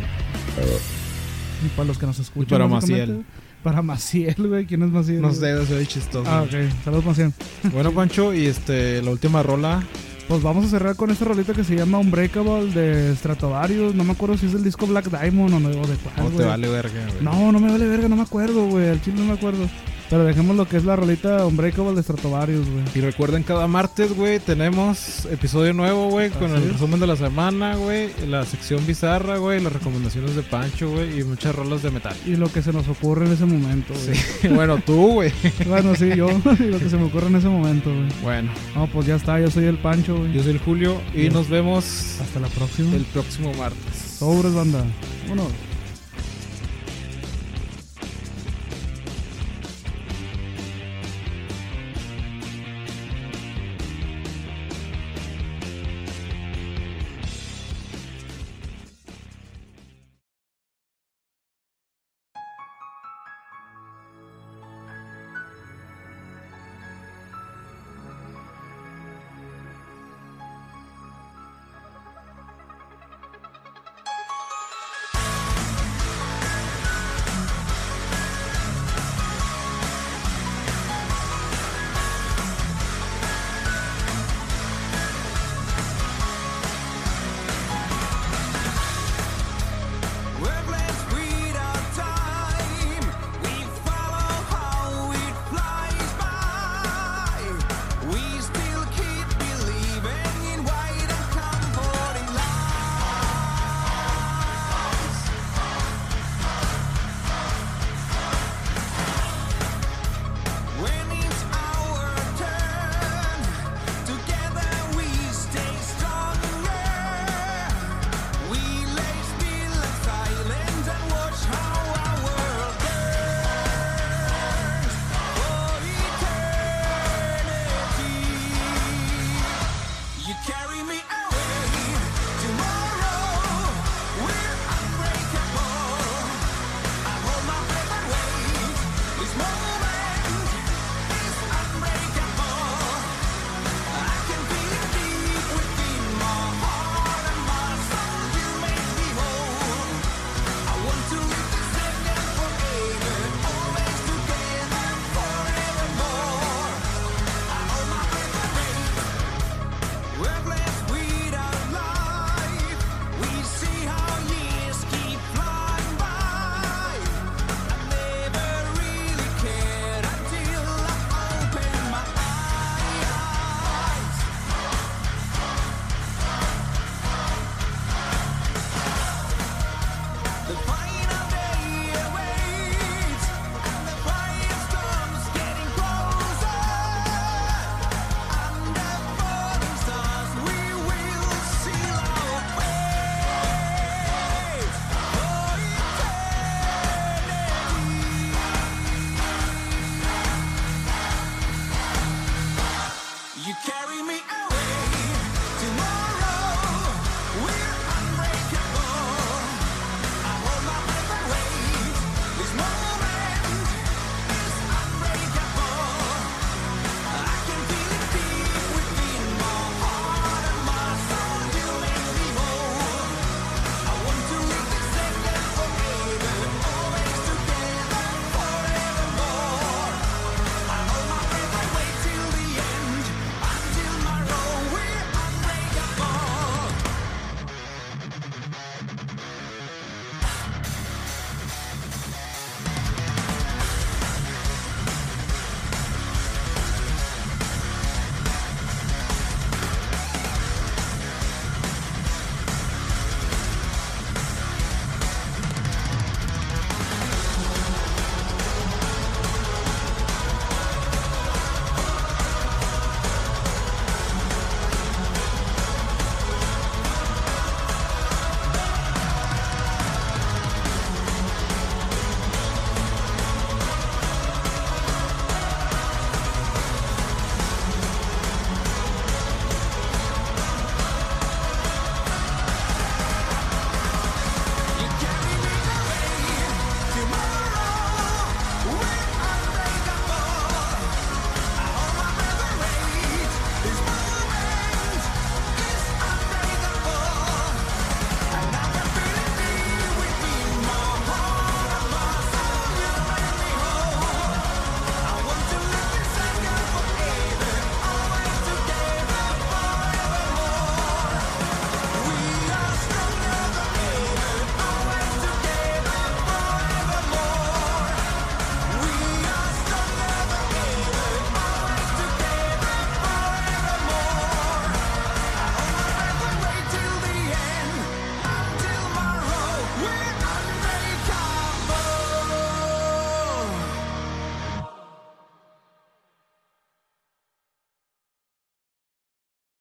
Y para los que nos escuchan. para básicamente. Maciel. Para Maciel, güey. ¿Quién es Maciel? No güey? sé, soy chistoso. Ah, ok. Saludos, Maciel. Bueno, Pancho, y este, la última rola. Pues vamos a cerrar con esta rolita que se llama Unbreakable de Stratovarius. No me acuerdo si es del disco Black Diamond o, no, o de cuál, No te güey. vale verga, güey. No, no me vale verga, no me acuerdo, güey. Al chile no me acuerdo. Pero dejemos lo que es la rolita Unbreakable de Stratovarius, güey. Y recuerden, cada martes, güey, tenemos episodio nuevo, güey, con el es. resumen de la semana, güey, la sección bizarra, güey, las recomendaciones de Pancho, güey, y muchas rolas de metal. Y lo que se nos ocurre en ese momento, güey. Sí, bueno, tú, güey. Bueno, sí, yo. y lo que se me ocurre en ese momento, güey. Bueno, No, pues ya está. Yo soy el Pancho, güey. yo soy el Julio y Bien. nos vemos Hasta la próxima. el próximo martes. Sobres, banda. Vámonos.